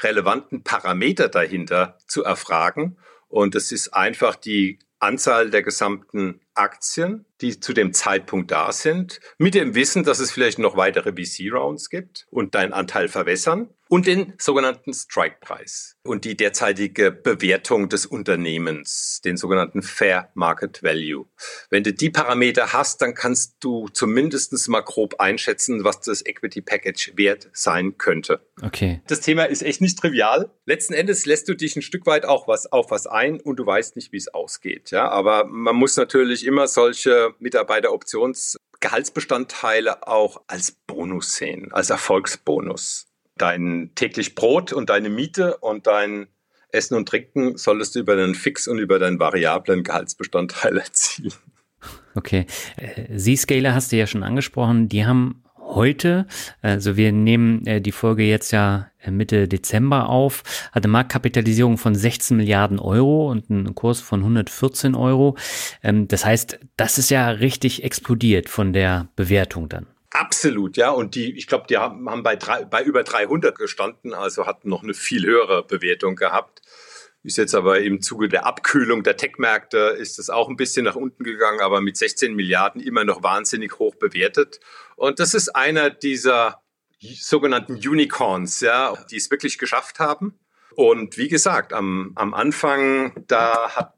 relevanten Parameter dahinter zu erfragen. Und das ist einfach die Anzahl der gesamten Aktien, die zu dem Zeitpunkt da sind, mit dem Wissen, dass es vielleicht noch weitere VC-Rounds gibt und deinen Anteil verwässern und den sogenannten Strike-Preis und die derzeitige Bewertung des Unternehmens, den sogenannten Fair Market Value. Wenn du die Parameter hast, dann kannst du zumindest mal grob einschätzen, was das Equity Package wert sein könnte. Okay. Das Thema ist echt nicht trivial. Letzten Endes lässt du dich ein Stück weit auch was auf was ein und du weißt nicht, wie es ausgeht. Ja, aber man muss natürlich immer solche Mitarbeiteroptionsgehaltsbestandteile auch als Bonus sehen, als Erfolgsbonus dein täglich Brot und deine Miete und dein Essen und Trinken solltest du über den Fix und über deinen variablen Gehaltsbestandteil (laughs) erzielen. Okay. Äh, Z-Scaler hast du ja schon angesprochen. Die haben heute, also wir nehmen äh, die Folge jetzt ja äh, Mitte Dezember auf, hat eine Marktkapitalisierung von 16 Milliarden Euro und einen Kurs von 114 Euro. Ähm, das heißt, das ist ja richtig explodiert von der Bewertung dann. Absolut, ja. Und die, ich glaube, die haben, bei, drei, bei über 300 gestanden, also hatten noch eine viel höhere Bewertung gehabt. Ist jetzt aber im Zuge der Abkühlung der Tech-Märkte ist es auch ein bisschen nach unten gegangen, aber mit 16 Milliarden immer noch wahnsinnig hoch bewertet. Und das ist einer dieser sogenannten Unicorns, ja, die es wirklich geschafft haben. Und wie gesagt, am, am Anfang, da hat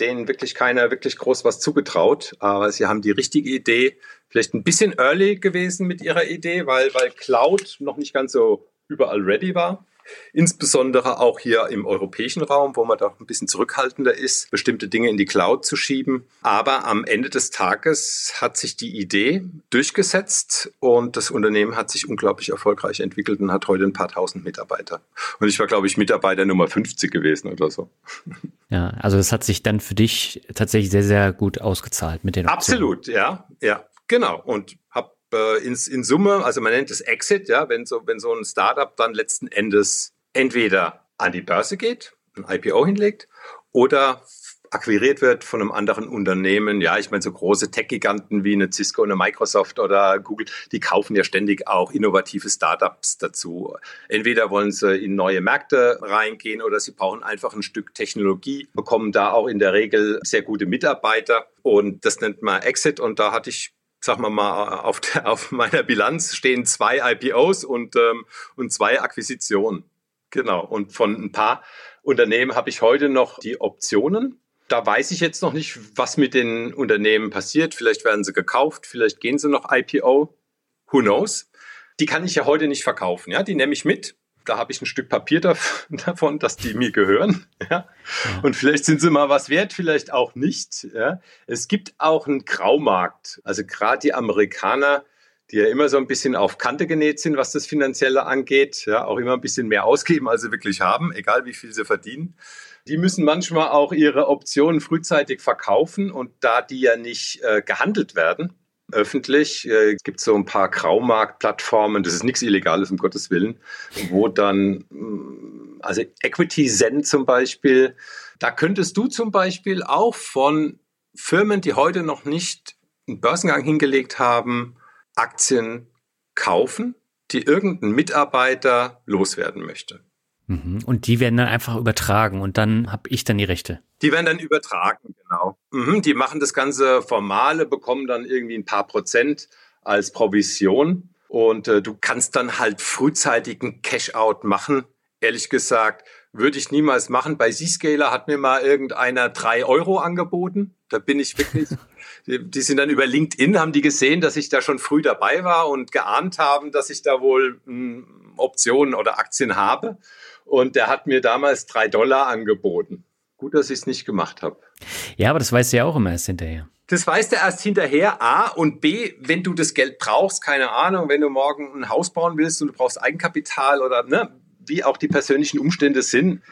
denen wirklich keiner wirklich groß was zugetraut. Aber sie haben die richtige Idee, vielleicht ein bisschen early gewesen mit ihrer Idee, weil, weil Cloud noch nicht ganz so überall ready war. Insbesondere auch hier im europäischen Raum, wo man da ein bisschen zurückhaltender ist, bestimmte Dinge in die Cloud zu schieben. Aber am Ende des Tages hat sich die Idee durchgesetzt und das Unternehmen hat sich unglaublich erfolgreich entwickelt und hat heute ein paar tausend Mitarbeiter. Und ich war, glaube ich, Mitarbeiter Nummer 50 gewesen oder so. Ja, also das hat sich dann für dich tatsächlich sehr, sehr gut ausgezahlt mit den Optionen. Absolut, ja, ja. Genau, und habe äh, in, in Summe, also man nennt es Exit, ja, wenn so, wenn so ein Startup dann letzten Endes entweder an die Börse geht, ein IPO hinlegt, oder akquiriert wird von einem anderen Unternehmen. Ja, ich meine, so große Tech-Giganten wie eine Cisco, eine Microsoft oder Google, die kaufen ja ständig auch innovative Startups dazu. Entweder wollen sie in neue Märkte reingehen oder sie brauchen einfach ein Stück Technologie, bekommen da auch in der Regel sehr gute Mitarbeiter und das nennt man Exit und da hatte ich sagen wir mal, auf, der, auf (laughs) meiner Bilanz stehen zwei IPOs und, ähm, und zwei Akquisitionen. Genau. Und von ein paar Unternehmen habe ich heute noch die Optionen. Da weiß ich jetzt noch nicht, was mit den Unternehmen passiert. Vielleicht werden sie gekauft, vielleicht gehen sie noch IPO. Who knows? Die kann ich ja heute nicht verkaufen. Ja, die nehme ich mit da habe ich ein Stück Papier (laughs) davon, dass die mir gehören. (laughs) Ja? Und vielleicht sind sie mal was wert, vielleicht auch nicht. Ja? Es gibt auch einen Graumarkt. Also gerade die Amerikaner, die ja immer so ein bisschen auf Kante genäht sind, was das Finanzielle angeht, ja, auch immer ein bisschen mehr ausgeben, als sie wirklich haben, egal wie viel sie verdienen. Die müssen manchmal auch ihre Optionen frühzeitig verkaufen und da die ja nicht äh, gehandelt werden, öffentlich. Äh, es gibt so ein paar Graumarktplattformen, das ist nichts Illegales, um Gottes Willen, wo dann, mm, also Equity Zen zum Beispiel, da könntest du zum Beispiel auch von Firmen, die heute noch nicht einen Börsengang hingelegt haben, Aktien kaufen, die irgendein Mitarbeiter loswerden möchte. Mhm. Und die werden dann einfach übertragen und dann habe ich dann die Rechte. Die werden dann übertragen, genau. Mhm, die machen das ganze Formale, bekommen dann irgendwie ein paar Prozent als Provision und äh, du kannst dann halt frühzeitig ein Cash-out machen. Ehrlich gesagt, würde ich niemals machen. Bei Zscaler hat mir mal irgendeiner drei Euro angeboten. Da bin ich wirklich, (laughs) die, die sind dann über LinkedIn, haben die gesehen, dass ich da schon früh dabei war und geahnt haben, dass ich da wohl mh, hm, Optionen oder Aktien habe. Und der hat mir damals drei Dollar angeboten. Gut, dass ich es nicht gemacht habe. Ja, aber das weißt du ja auch immer erst hinterher. Das weißt du erst hinterher, A und B, wenn du das Geld brauchst, keine Ahnung, wenn du morgen ein Haus bauen willst und du brauchst Eigenkapital oder ne, wie auch die persönlichen Umstände sind.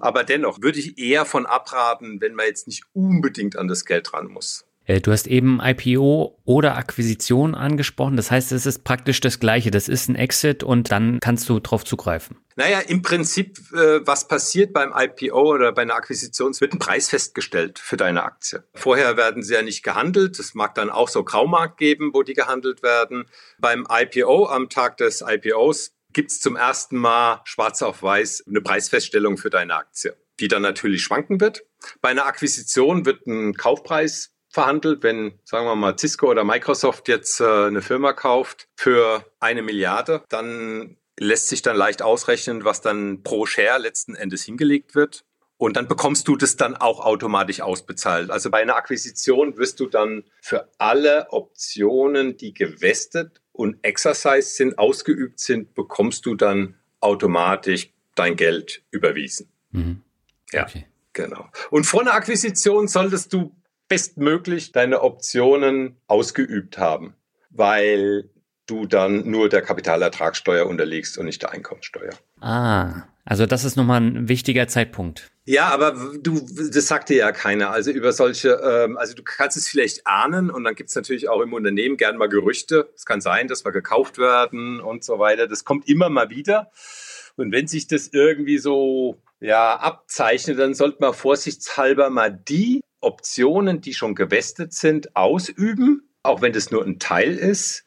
Aber dennoch würde ich eher von abraten, wenn man jetzt nicht unbedingt an das Geld ran muss. Äh, du hast eben IPO oder Akquisition angesprochen. Das heißt, es ist praktisch das Gleiche. Das ist ein Exit und dann kannst du drauf zugreifen. Naja, im Prinzip, äh, was passiert beim IPO oder bei einer Akquisition, es wird ein Preis festgestellt für deine Aktie. Vorher werden sie ja nicht gehandelt. Es mag dann auch so Graumarkt geben, wo die gehandelt werden. Beim IPO, am Tag des IPOs, gibt es zum ersten Mal schwarz auf weiß eine Preisfeststellung für deine Aktie, die dann natürlich schwanken wird. Bei einer Akquisition wird ein Kaufpreis verhandelt, wenn, sagen wir mal, Cisco oder Microsoft jetzt äh, eine Firma kauft für eine Milliarde, dann lässt sich dann leicht ausrechnen, was dann pro Share letzten Endes hingelegt wird. Und dann bekommst du das dann auch automatisch ausbezahlt. Also bei einer Akquisition wirst du dann für alle Optionen, die gewestet und exercise sind, ausgeübt sind, bekommst du dann automatisch dein Geld überwiesen. Mhm. Ja, okay. genau. Und vor einer Akquisition solltest du bestmöglich deine Optionen ausgeübt haben, weil du dann nur der Kapitalertragssteuer unterliegst und nicht der Einkommensteuer. Ah, also das ist nochmal ein wichtiger Zeitpunkt. Ja, aber du, das sagt dir ja keiner. Also über solche, ähm, also du kannst es vielleicht ahnen und dann gibt es natürlich auch im Unternehmen gern mal Gerüchte. Es kann sein, dass wir gekauft werden und so weiter. Das kommt immer mal wieder. Und wenn sich das irgendwie so ja abzeichnet, dann sollte man vorsichtshalber mal die Optionen, die schon gewestet sind, ausüben, auch wenn das nur ein Teil ist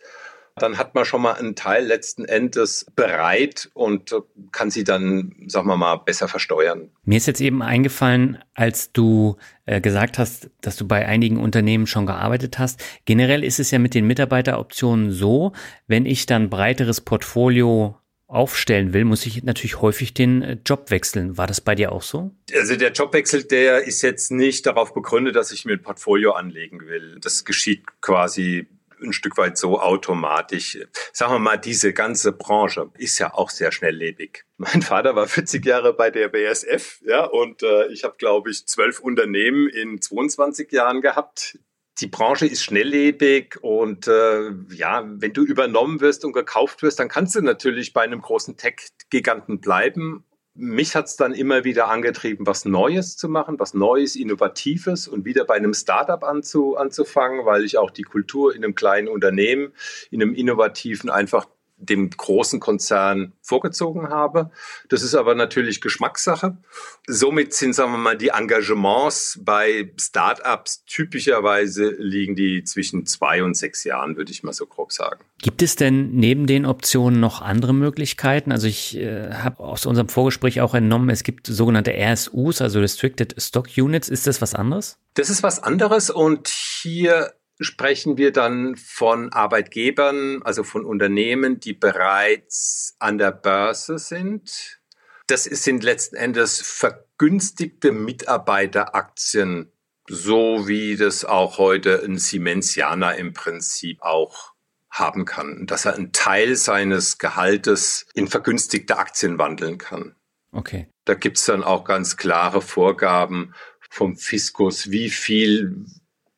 dann hat man schon mal einen Teil letzten Endes bereit und kann sie dann, sagen wir mal, besser versteuern. Mir ist jetzt eben eingefallen, als du äh, gesagt hast, dass du bei einigen Unternehmen schon gearbeitet hast. Generell ist es ja mit den Mitarbeiteroptionen so, wenn ich dann breiteres Portfolio aufstellen will, muss ich natürlich häufig den äh, Job wechseln. War das bei dir auch so? Also der Jobwechsel, der ist jetzt nicht darauf begründet, dass ich mir ein Portfolio anlegen will. Das geschieht quasi ein Stück weit so automatisch. Sagen wir mal, diese ganze Branche ist ja auch sehr schnelllebig. (laughs) Mein Vater war 40 Jahre bei der BSF, ja, und äh, ich habe, glaube ich, zwölf Unternehmen in 22 Jahren gehabt. Die Branche ist schnelllebig und äh, ja, wenn du übernommen wirst und gekauft wirst, dann kannst du natürlich bei einem großen Tech-Giganten bleiben. Mich hat es dann immer wieder angetrieben, was Neues zu machen, was Neues, Innovatives und wieder bei einem Startup anzu, anzufangen, weil ich auch die Kultur in einem kleinen Unternehmen, in einem innovativen einfach dem großen Konzern vorgezogen habe. Das ist aber natürlich Geschmackssache. Somit sind, sagen wir mal, die Engagements bei Startups typischerweise liegen die zwischen zwei und sechs Jahren, würde ich mal so grob sagen. Gibt es denn neben den Optionen noch andere Möglichkeiten? Also ich äh, habe aus unserem Vorgespräch auch entnommen, es gibt sogenannte RSUs, also Restricted Stock Units. Ist das was anderes? Das ist was anderes und hier sprechen wir dann von Arbeitgebern, also von Unternehmen, die bereits an der Börse sind. Das sind letzten Endes vergünstigte Mitarbeiteraktien, so wie das auch heute ein Siemensianer im Prinzip auch haben kann, dass er einen Teil seines Gehaltes in vergünstigte Aktien wandeln kann. Okay. Da gibt's dann auch ganz klare Vorgaben vom Fiskus, wie viel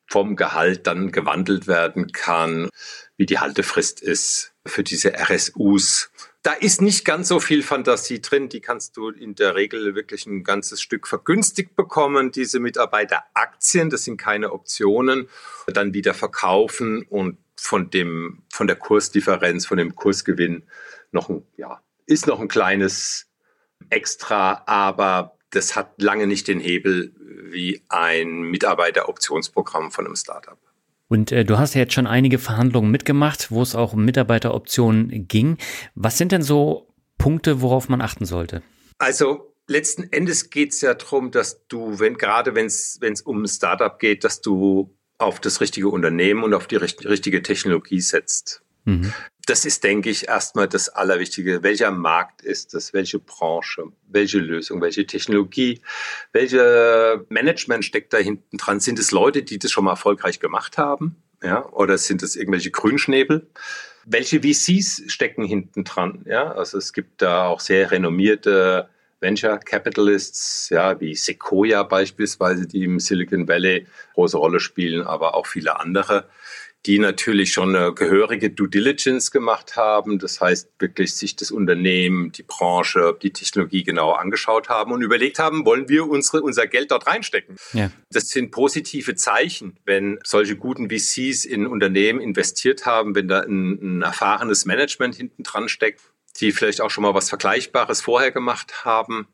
vom Gehalt dann gewandelt werden kann, wie die Haltefrist ist für diese RSUs. Da ist nicht ganz so viel Fantasie drin. Die kannst du in der Regel wirklich ein ganzes Stück vergünstigt bekommen. Diese Mitarbeiteraktien, das sind keine Optionen, dann wieder verkaufen und von dem, von der Kursdifferenz, von dem Kursgewinn noch ein, ja, ist noch ein kleines Extra, aber das hat lange nicht den Hebel wie ein Mitarbeiteroptionsprogramm von einem Startup. Und äh, du hast ja jetzt schon einige Verhandlungen mitgemacht, wo es auch um Mitarbeiteroptionen ging. Was sind denn so Punkte, worauf man achten sollte? Also letzten Endes geht es ja darum, dass du, wenn gerade wenn es um ein Startup geht, dass du auf das richtige Unternehmen und auf die richtige Technologie setzt. Mhm das ist, denke ich, erstmal das Allerwichtige. Welcher Markt ist das? Welche Branche? Welche Lösung? Welche Technologie? Welche Management steckt da hinten dran? Sind es Leute, die das schon mal erfolgreich gemacht haben? Ja, oder sind es irgendwelche Grünschnäbel? Welche VCs stecken hinten dran? Ja, also es gibt da auch sehr renommierte Venture Capitalists, ja, wie Sequoia beispielsweise, die im Silicon Valley große Rolle spielen, aber auch viele andere die natürlich schon eine gehörige Due Diligence gemacht haben. Das heißt, wirklich sich das Unternehmen, die Branche, die Technologie genau angeschaut haben und überlegt haben, wollen wir unsere, unser Geld dort reinstecken? Ja. Das sind positive Zeichen, wenn solche guten VCs in Unternehmen investiert haben, wenn da ein, ein erfahrenes Management hinten dran steckt, die vielleicht auch schon mal was Vergleichbares vorher gemacht haben.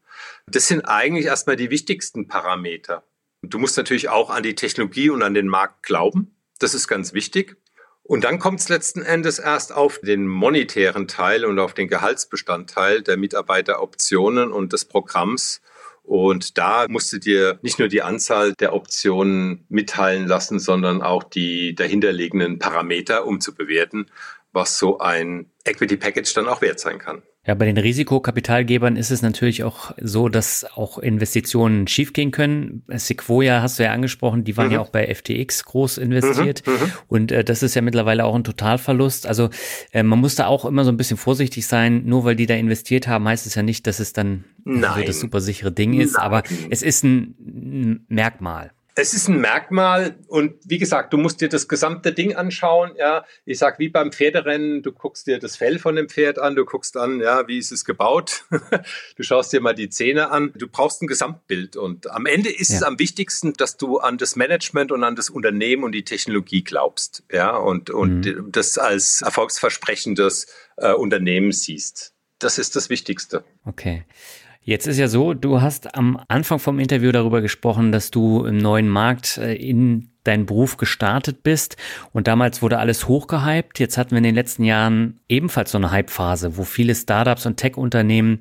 Das sind eigentlich erstmal die wichtigsten Parameter. Du musst natürlich auch an die Technologie und an den Markt glauben. Das ist ganz wichtig. Und dann kommt es letzten Endes erst auf den monetären Teil und auf den Gehaltsbestandteil der Mitarbeiteroptionen und des Programms. Und da musst du dir nicht nur die Anzahl der Optionen mitteilen lassen, sondern auch die dahinterliegenden Parameter, um zu bewerten, was so ein Equity Package dann auch wert sein kann. Ja, bei den Risikokapitalgebern ist es natürlich auch so, dass auch Investitionen schiefgehen können. Sequoia hast du ja angesprochen, die waren mhm. ja auch bei FTX groß investiert mhm. mhm. und äh, das ist ja mittlerweile auch ein Totalverlust. Also äh, man muss da auch immer so ein bisschen vorsichtig sein. Nur weil die da investiert haben, heißt es ja nicht, dass es dann so das super sichere Ding ist, Nein. aber es ist ein, ein Merkmal. Es ist ein Merkmal und wie gesagt, du musst dir das gesamte Ding anschauen. Ja, ich sag wie beim Pferderennen, du guckst dir das Fell von dem Pferd an, du guckst an, ja, wie ist es gebaut. (laughs) du schaust dir mal die Zähne an. Du brauchst ein Gesamtbild und am Ende ist ja. es am wichtigsten, dass du an das Management und an das Unternehmen und die Technologie glaubst. Ja, und und mhm. das als erfolgsversprechendes äh, Unternehmen siehst. Das ist das Wichtigste. Okay. Jetzt ist ja so, du hast am Anfang vom Interview darüber gesprochen, dass du im neuen Markt äh, in deinen Beruf gestartet bist und damals wurde alles hochgehypt. Jetzt hatten wir in den letzten Jahren ebenfalls so eine Hype-Phase, wo viele Startups und Tech-Unternehmen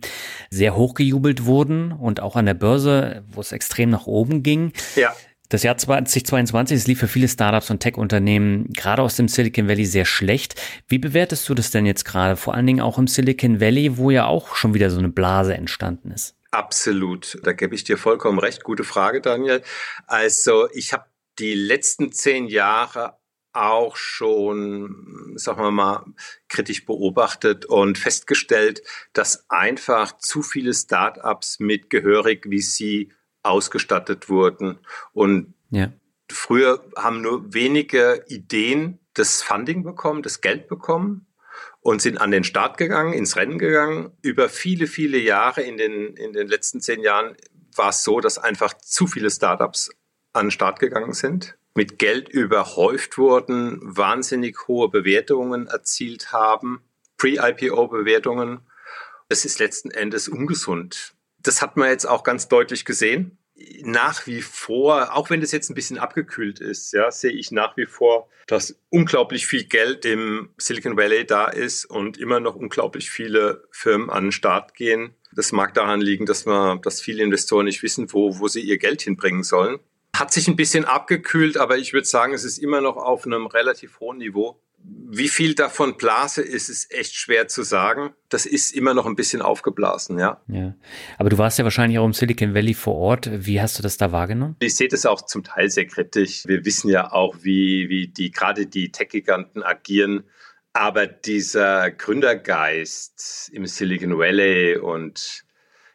sehr hochgejubelt wurden und auch an der Börse, wo es extrem nach oben ging. Ja. Das Jahr 2022, es lief für viele Startups und Tech-Unternehmen gerade aus dem Silicon Valley sehr schlecht. Wie bewertest du das denn jetzt gerade? Vor allen Dingen auch im Silicon Valley, wo ja auch schon wieder so eine Blase entstanden ist. Absolut. Da gebe ich dir vollkommen recht. Gute Frage, Daniel. Also ich habe die letzten zehn Jahre auch schon, sagen wir mal, kritisch beobachtet und festgestellt, dass einfach zu viele Startups mit gehörig VC ausgestattet wurden. Und ja. früher haben nur wenige Ideen das Funding bekommen, das Geld bekommen und sind an den Start gegangen, ins Rennen gegangen. Über viele, viele Jahre in den, in den letzten zehn Jahren war es so, dass einfach zu viele Startups an den Start gegangen sind, mit Geld überhäuft wurden, wahnsinnig hohe Bewertungen erzielt haben, Pre-IPO-Bewertungen. Das ist letzten Endes ungesund das hat man jetzt auch ganz deutlich gesehen. Nach wie vor, auch wenn das jetzt ein bisschen abgekühlt ist, ja, sehe ich nach wie vor, dass unglaublich viel Geld im Silicon Valley da ist und immer noch unglaublich viele Firmen an den Start gehen. Das mag daran liegen, dass man, dass viele Investoren nicht wissen, wo, wo sie ihr Geld hinbringen sollen. Hat sich ein bisschen abgekühlt, aber ich würde sagen, es ist immer noch auf einem relativ hohen Niveau. Wie viel davon Blase ist, ist echt schwer zu sagen. Das ist immer noch ein bisschen aufgeblasen, ja. Ja. Aber du warst ja wahrscheinlich auch im Silicon Valley vor Ort. Wie hast du das da wahrgenommen? Ich sehe das auch zum Teil sehr kritisch. Wir wissen ja auch, wie, wie die, gerade die Tech-Giganten agieren. Aber dieser Gründergeist im Silicon Valley und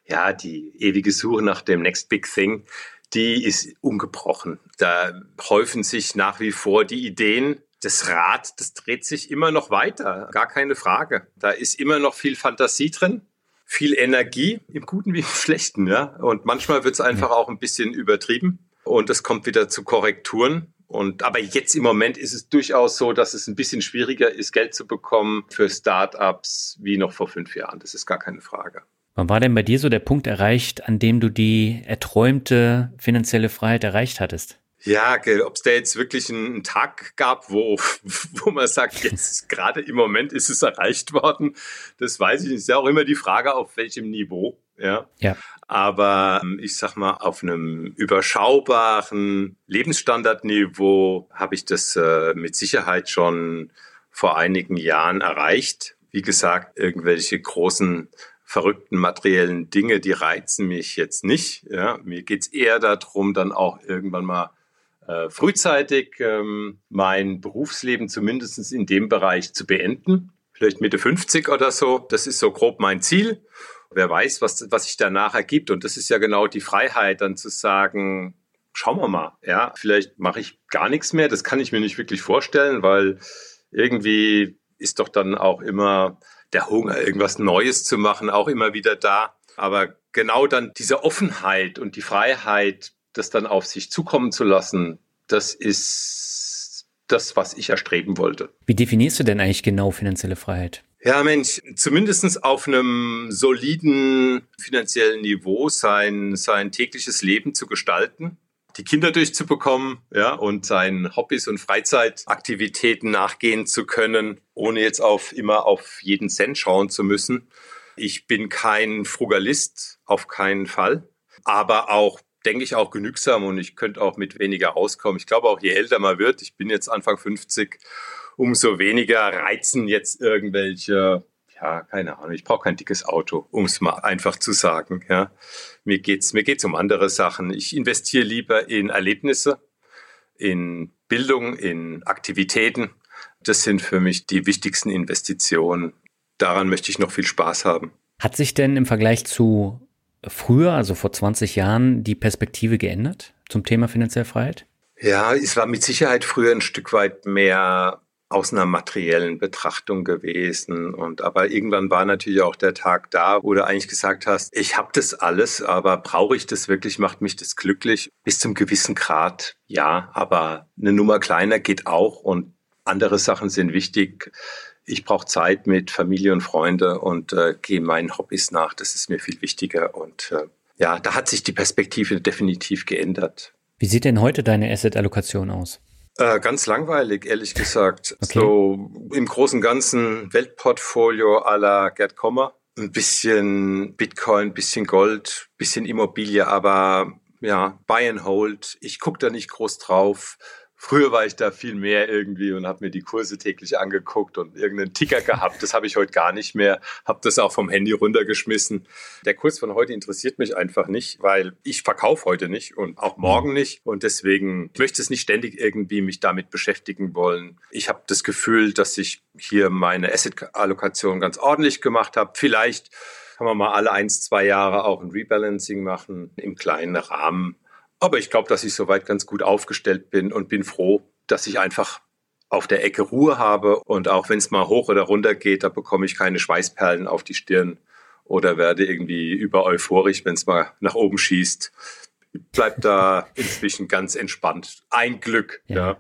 ja, die ewige Suche nach dem Next Big Thing, die ist ungebrochen. Da häufen sich nach wie vor die Ideen, das Rad, das dreht sich immer noch weiter, gar keine Frage. Da ist immer noch viel Fantasie drin, viel Energie, im Guten wie im Schlechten, ja. Und manchmal wird es einfach auch ein bisschen übertrieben und es kommt wieder zu Korrekturen. Und aber jetzt im Moment ist es durchaus so, dass es ein bisschen schwieriger ist, Geld zu bekommen für Startups wie noch vor fünf Jahren. Das ist gar keine Frage. Wann war denn bei dir so der Punkt erreicht, an dem du die erträumte finanzielle Freiheit erreicht hattest? Ja, ob es da jetzt wirklich einen Tag gab, wo, (laughs) wo man sagt, jetzt gerade im Moment ist es erreicht worden, das weiß ich nicht. Ist ja auch immer die Frage, auf welchem Niveau. Ja. ja. Aber ähm, ich sag mal, auf einem überschaubaren Lebensstandardniveau habe ich das äh, mit Sicherheit schon vor einigen Jahren erreicht. Wie gesagt, irgendwelche großen verrückten materiellen Dinge, die reizen mich jetzt nicht. Ja, mir geht's eher darum, dann auch irgendwann mal äh, frühzeitig ähm, mein Berufsleben zumindest in dem Bereich zu beenden. Vielleicht Mitte 50 oder so. Das ist so grob mein Ziel. Wer weiß, was, was sich danach ergibt. Und das ist ja genau die Freiheit, dann zu sagen, schauen wir mal, ja, vielleicht mache ich gar nichts mehr. Das kann ich mir nicht wirklich vorstellen, weil irgendwie ist doch dann auch immer der Hunger, irgendwas Neues zu machen, auch immer wieder da. Aber genau dann diese Offenheit und die Freiheit, das dann auf sich zukommen zu lassen, das ist das, was ich erstreben wollte. Wie definierst du denn eigentlich genau finanzielle Freiheit? Ja, Mensch, zumindestens auf einem soliden finanziellen Niveau sein, sein tägliches Leben zu gestalten die Kinder durchzubekommen, ja, und seinen Hobbys und Freizeitaktivitäten nachgehen zu können, ohne jetzt auf immer auf jeden Cent schauen zu müssen. Ich bin kein Frugalist, auf keinen Fall, aber auch denke ich auch genügsam und ich könnte auch mit weniger auskommen. Ich glaube auch je älter man wird, ich bin jetzt Anfang 50, umso weniger reizen jetzt irgendwelche ja, keine Ahnung, ich brauche kein dickes Auto, um es mal einfach zu sagen. Ja. Mir geht's, mir geht's um andere Sachen. Ich investiere lieber in Erlebnisse, in Bildung, in Aktivitäten. Das sind für mich die wichtigsten Investitionen. Daran möchte ich noch viel Spaß haben. Hat sich denn im Vergleich zu früher, also vor 20 Jahren, die Perspektive geändert zum Thema finanzielle Freiheit? Ja, es war mit Sicherheit früher ein Stück weit mehr aus einer materiellen Betrachtung gewesen. Und aber irgendwann war natürlich auch der Tag da, wo du eigentlich gesagt hast, ich habe das alles, aber brauche ich das wirklich? Macht mich das glücklich? Bis zum gewissen Grad, ja, aber eine Nummer kleiner geht auch und andere Sachen sind wichtig. Ich brauche Zeit mit Familie und Freunde und äh, gehe meinen Hobbys nach. Das ist mir viel wichtiger. Und äh, ja, da hat sich die Perspektive definitiv geändert. Wie sieht denn heute deine Asset-Allokation aus? Äh, ganz langweilig, ehrlich gesagt. Okay. So im großen ganzen Weltportfolio à la Gerd Kommer. Ein bisschen Bitcoin, bisschen Gold, bisschen Immobilie, aber ja, buy and hold. Ich gucke da nicht groß drauf. Früher war ich da viel mehr irgendwie und habe mir die Kurse täglich angeguckt und irgendeinen Ticker gehabt. Das habe ich heute gar nicht mehr. Habe das auch vom Handy runtergeschmissen. Der Kurs von heute interessiert mich einfach nicht, weil ich verkaufe heute nicht und auch morgen nicht. Und deswegen möchte es nicht ständig irgendwie mich damit beschäftigen wollen. Ich habe das Gefühl, dass ich hier meine Asset-Allokation ganz ordentlich gemacht habe. Vielleicht kann man mal alle eins, zwei Jahre auch ein Rebalancing machen im kleinen Rahmen. Aber ich glaube, dass ich soweit ganz gut aufgestellt bin und bin froh, dass ich einfach auf der Ecke Ruhe habe und auch wenn es mal hoch oder runter geht, da bekomme ich keine Schweißperlen auf die Stirn oder werde irgendwie über euphorisch, wenn es mal nach oben schießt. Bleibt da inzwischen ganz entspannt. Ein Glück, ja. ja.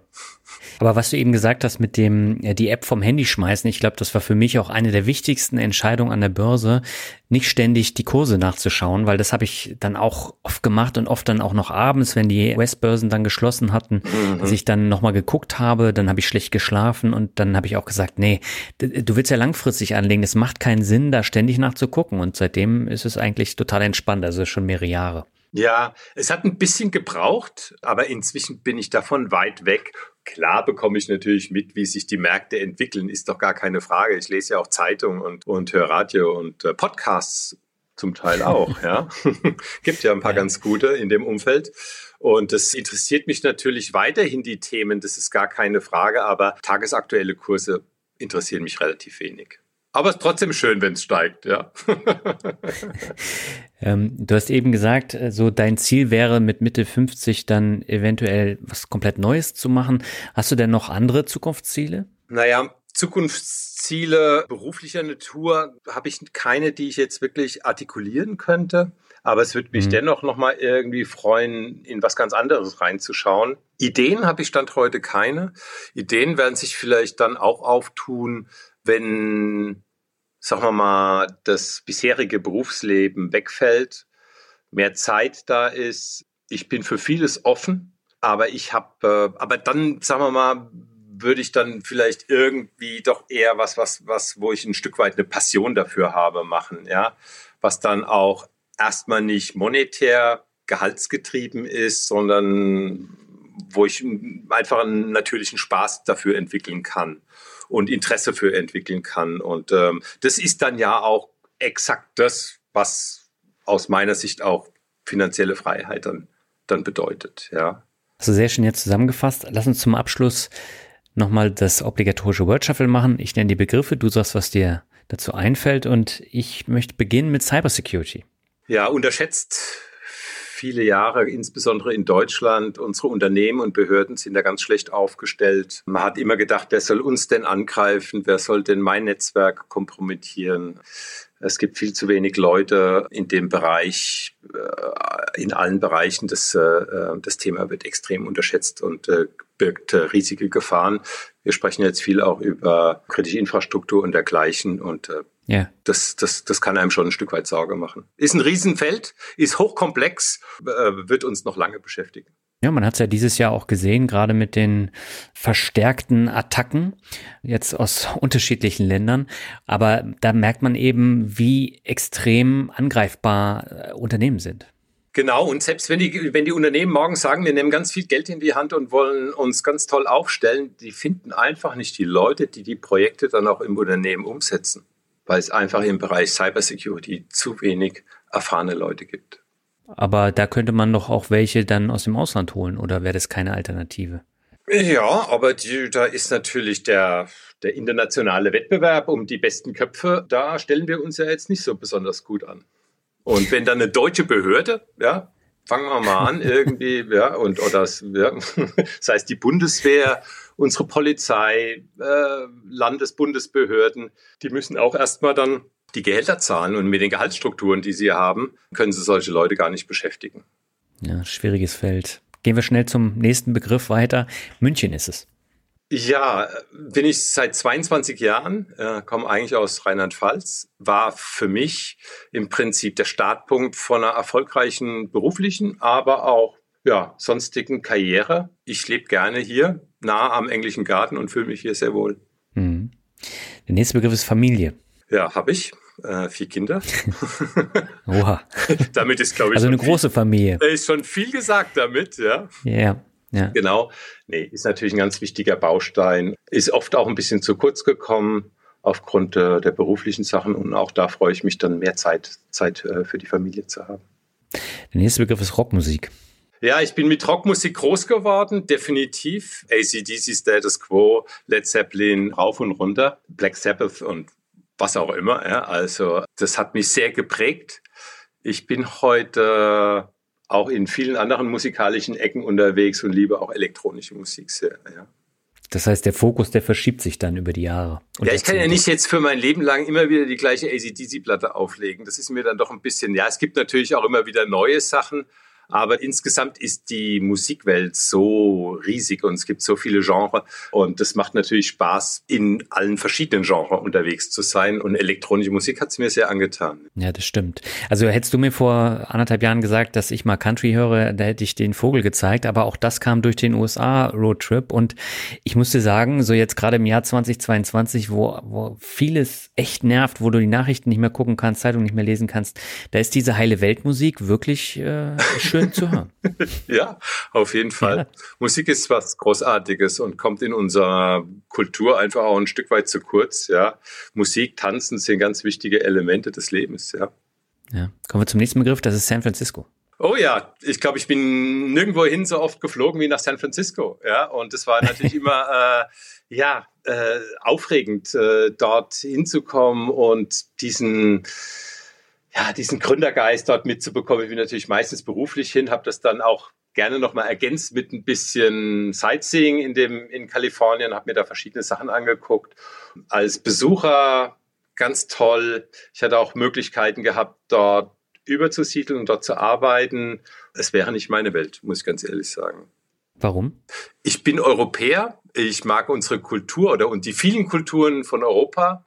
Aber was du eben gesagt hast mit dem, ja, die App vom Handy schmeißen, ich glaube, das war für mich auch eine der wichtigsten Entscheidungen an der Börse, nicht ständig die Kurse nachzuschauen, weil das habe ich dann auch oft gemacht und oft dann auch noch abends, wenn die US-Börsen dann geschlossen hatten, mhm. dass ich dann nochmal geguckt habe, dann habe ich schlecht geschlafen und dann habe ich auch gesagt, nee, du willst ja langfristig anlegen, es macht keinen Sinn, da ständig nachzugucken und seitdem ist es eigentlich total entspannt, also schon mehrere Jahre. Ja, es hat ein bisschen gebraucht, aber inzwischen bin ich davon weit weg. Klar bekomme ich natürlich mit, wie sich die Märkte entwickeln, ist doch gar keine Frage. Ich lese ja auch Zeitungen und, und höre Radio und äh, Podcasts zum Teil auch, ja. (laughs) Gibt ja ein paar ganz gute in dem Umfeld. Und das interessiert mich natürlich weiterhin, die Themen, das ist gar keine Frage, aber tagesaktuelle Kurse interessieren mich relativ wenig. Aber es ist trotzdem schön, wenn es steigt, ja. (laughs) ähm, du hast eben gesagt, äh, so dein Ziel wäre mit Mitte 50 dann eventuell was komplett Neues zu machen. Hast du denn noch andere Zukunftsziele? Naja, Zukunftsziele beruflicher Natur habe ich keine, die ich jetzt wirklich artikulieren könnte. Aber es würde mich mhm. dennoch nochmal irgendwie freuen, in was ganz anderes reinzuschauen. Ideen habe ich Stand heute keine. Ideen werden sich vielleicht dann auch auftun, wenn, sagen wir mal, das bisherige Berufsleben wegfällt, mehr Zeit da ist. Ich bin für vieles offen, aber ich habe, äh, aber dann, sagen wir mal, würde ich dann vielleicht irgendwie doch eher was, was, was, wo ich ein Stück weit eine Passion dafür habe, machen, ja, was dann auch erstmal nicht monetär gehaltsgetrieben ist, sondern wo ich einfach einen natürlichen Spaß dafür entwickeln kann und Interesse für entwickeln kann. Und ähm, das ist dann ja auch exakt das, was aus meiner Sicht auch finanzielle Freiheit dann, dann bedeutet. Ja. Also sehr schön jetzt zusammengefasst. Lass uns zum Abschluss nochmal das obligatorische Word Shuffle machen. Ich nenne die Begriffe, du sagst, was dir dazu einfällt. Und ich möchte beginnen mit Cybersecurity. Ja, unterschätzt viele Jahre, insbesondere in Deutschland. Unsere Unternehmen und Behörden sind da ganz schlecht aufgestellt. Man hat immer gedacht, wer soll uns denn angreifen? Wer soll denn mein Netzwerk kompromittieren? Es gibt viel zu wenig Leute in dem Bereich, äh, in allen Bereichen. Das, äh, das Thema wird extrem unterschätzt und äh, birgt riesige Gefahren. Wir sprechen jetzt viel auch über kritische Infrastruktur und dergleichen und ja. Das, das, das kann einem schon ein Stück weit Sorge machen. Ist ein Riesenfeld, ist hochkomplex, äh, wird uns noch lange beschäftigen. Ja, man hat es ja dieses Jahr auch gesehen, gerade mit den verstärkten Attacken jetzt aus unterschiedlichen Ländern. Aber da merkt man eben, wie extrem angreifbar äh, Unternehmen sind. Genau, und selbst wenn die, wenn die Unternehmen morgen sagen, wir nehmen ganz viel Geld in die Hand und wollen uns ganz toll aufstellen, die finden einfach nicht die Leute, die die Projekte dann auch im Unternehmen umsetzen weil es einfach im Bereich Cybersecurity zu wenig erfahrene Leute gibt. Aber da könnte man doch auch welche dann aus dem Ausland holen, oder wäre das keine Alternative? Ja, aber die, da ist natürlich der, der internationale Wettbewerb um die besten Köpfe, da stellen wir uns ja jetzt nicht so besonders gut an. Und wenn dann eine deutsche Behörde, ja, fangen wir mal an, (laughs) irgendwie, ja, und oder das, ja, (laughs) das heißt die Bundeswehr unsere Polizei, äh, Landesbundesbehörden, die müssen auch erstmal dann die Gehälter zahlen und mit den Gehaltsstrukturen, die sie haben, können sie solche Leute gar nicht beschäftigen. Ja, schwieriges Feld. Gehen wir schnell zum nächsten Begriff weiter. München ist es. Ja, bin ich seit 22 Jahren, äh, komme eigentlich aus Rheinland-Pfalz, war für mich im Prinzip der Startpunkt von einer erfolgreichen beruflichen, aber auch ja, sonstigen Karriere. Ich lebe gerne hier, nah am englischen Garten und fühle mich hier sehr wohl. Mhm. Der nächste Begriff ist Familie. Ja, habe ich. Äh, vier Kinder. (laughs) Oha. (laughs) damit ist, glaube ich. Also eine große Familie. Da ist schon viel gesagt damit, ja. Ja. Ja. Genau. Nee, ist natürlich ein ganz wichtiger Baustein. Ist oft auch ein bisschen zu kurz gekommen aufgrund äh, der beruflichen Sachen und auch da freue ich mich dann mehr Zeit, Zeit äh, für die Familie zu haben. Der nächste Begriff ist Rockmusik. Ja, ich bin mit Rockmusik groß geworden, definitiv. ACDC, Status Quo, Led Zeppelin, rauf und runter, Black Sabbath und was auch immer. Ja. Also das hat mich sehr geprägt. Ich bin heute auch in vielen anderen musikalischen Ecken unterwegs und liebe auch elektronische Musik sehr. Ja. Das heißt, der Fokus, der verschiebt sich dann über die Jahre. Ja, ich kann ja nicht jetzt für mein Leben lang immer wieder die gleiche ACDC-Platte auflegen. Das ist mir dann doch ein bisschen, ja, es gibt natürlich auch immer wieder neue Sachen. Aber insgesamt ist die Musikwelt so riesig und es gibt so viele Genres und es macht natürlich Spaß, in allen verschiedenen Genres unterwegs zu sein. Und elektronische Musik hat es mir sehr angetan. Ja, das stimmt. Also hättest du mir vor anderthalb Jahren gesagt, dass ich mal Country höre, da hätte ich den Vogel gezeigt. Aber auch das kam durch den USA-Roadtrip. Und ich musste sagen, so jetzt gerade im Jahr 2022, wo, wo vieles echt nervt, wo du die Nachrichten nicht mehr gucken kannst, Zeitung nicht mehr lesen kannst, da ist diese heile Weltmusik wirklich äh, schön schön zu hören. (laughs) ja, auf jeden Fall. Ja. Musik ist was Großartiges und kommt in unserer Kultur einfach auch ein Stück weit zu kurz. Ja, Musik, Tanzen sind ganz wichtige Elemente des Lebens. Ja. Ja. Kommen wir zum nächsten Begriff. Das ist San Francisco. Oh ja, ich glaube, ich bin nirgendwo hin so oft geflogen wie nach San Francisco. Ja, und es war natürlich (laughs) immer äh, ja äh, aufregend, äh, dort hinzukommen und diesen ja, diesen Gründergeist dort mitzubekommen. Ich bin natürlich meistens beruflich hin, habe das dann auch gerne nochmal ergänzt mit ein bisschen Sightseeing in dem in Kalifornien, habe mir da verschiedene Sachen angeguckt. Als Besucher ganz toll. Ich hatte auch Möglichkeiten gehabt, dort überzusiedeln und dort zu arbeiten. Es wäre nicht meine Welt, muss ich ganz ehrlich sagen. Warum? Ich bin Europäer. Ich mag unsere Kultur oder und die vielen Kulturen von Europa.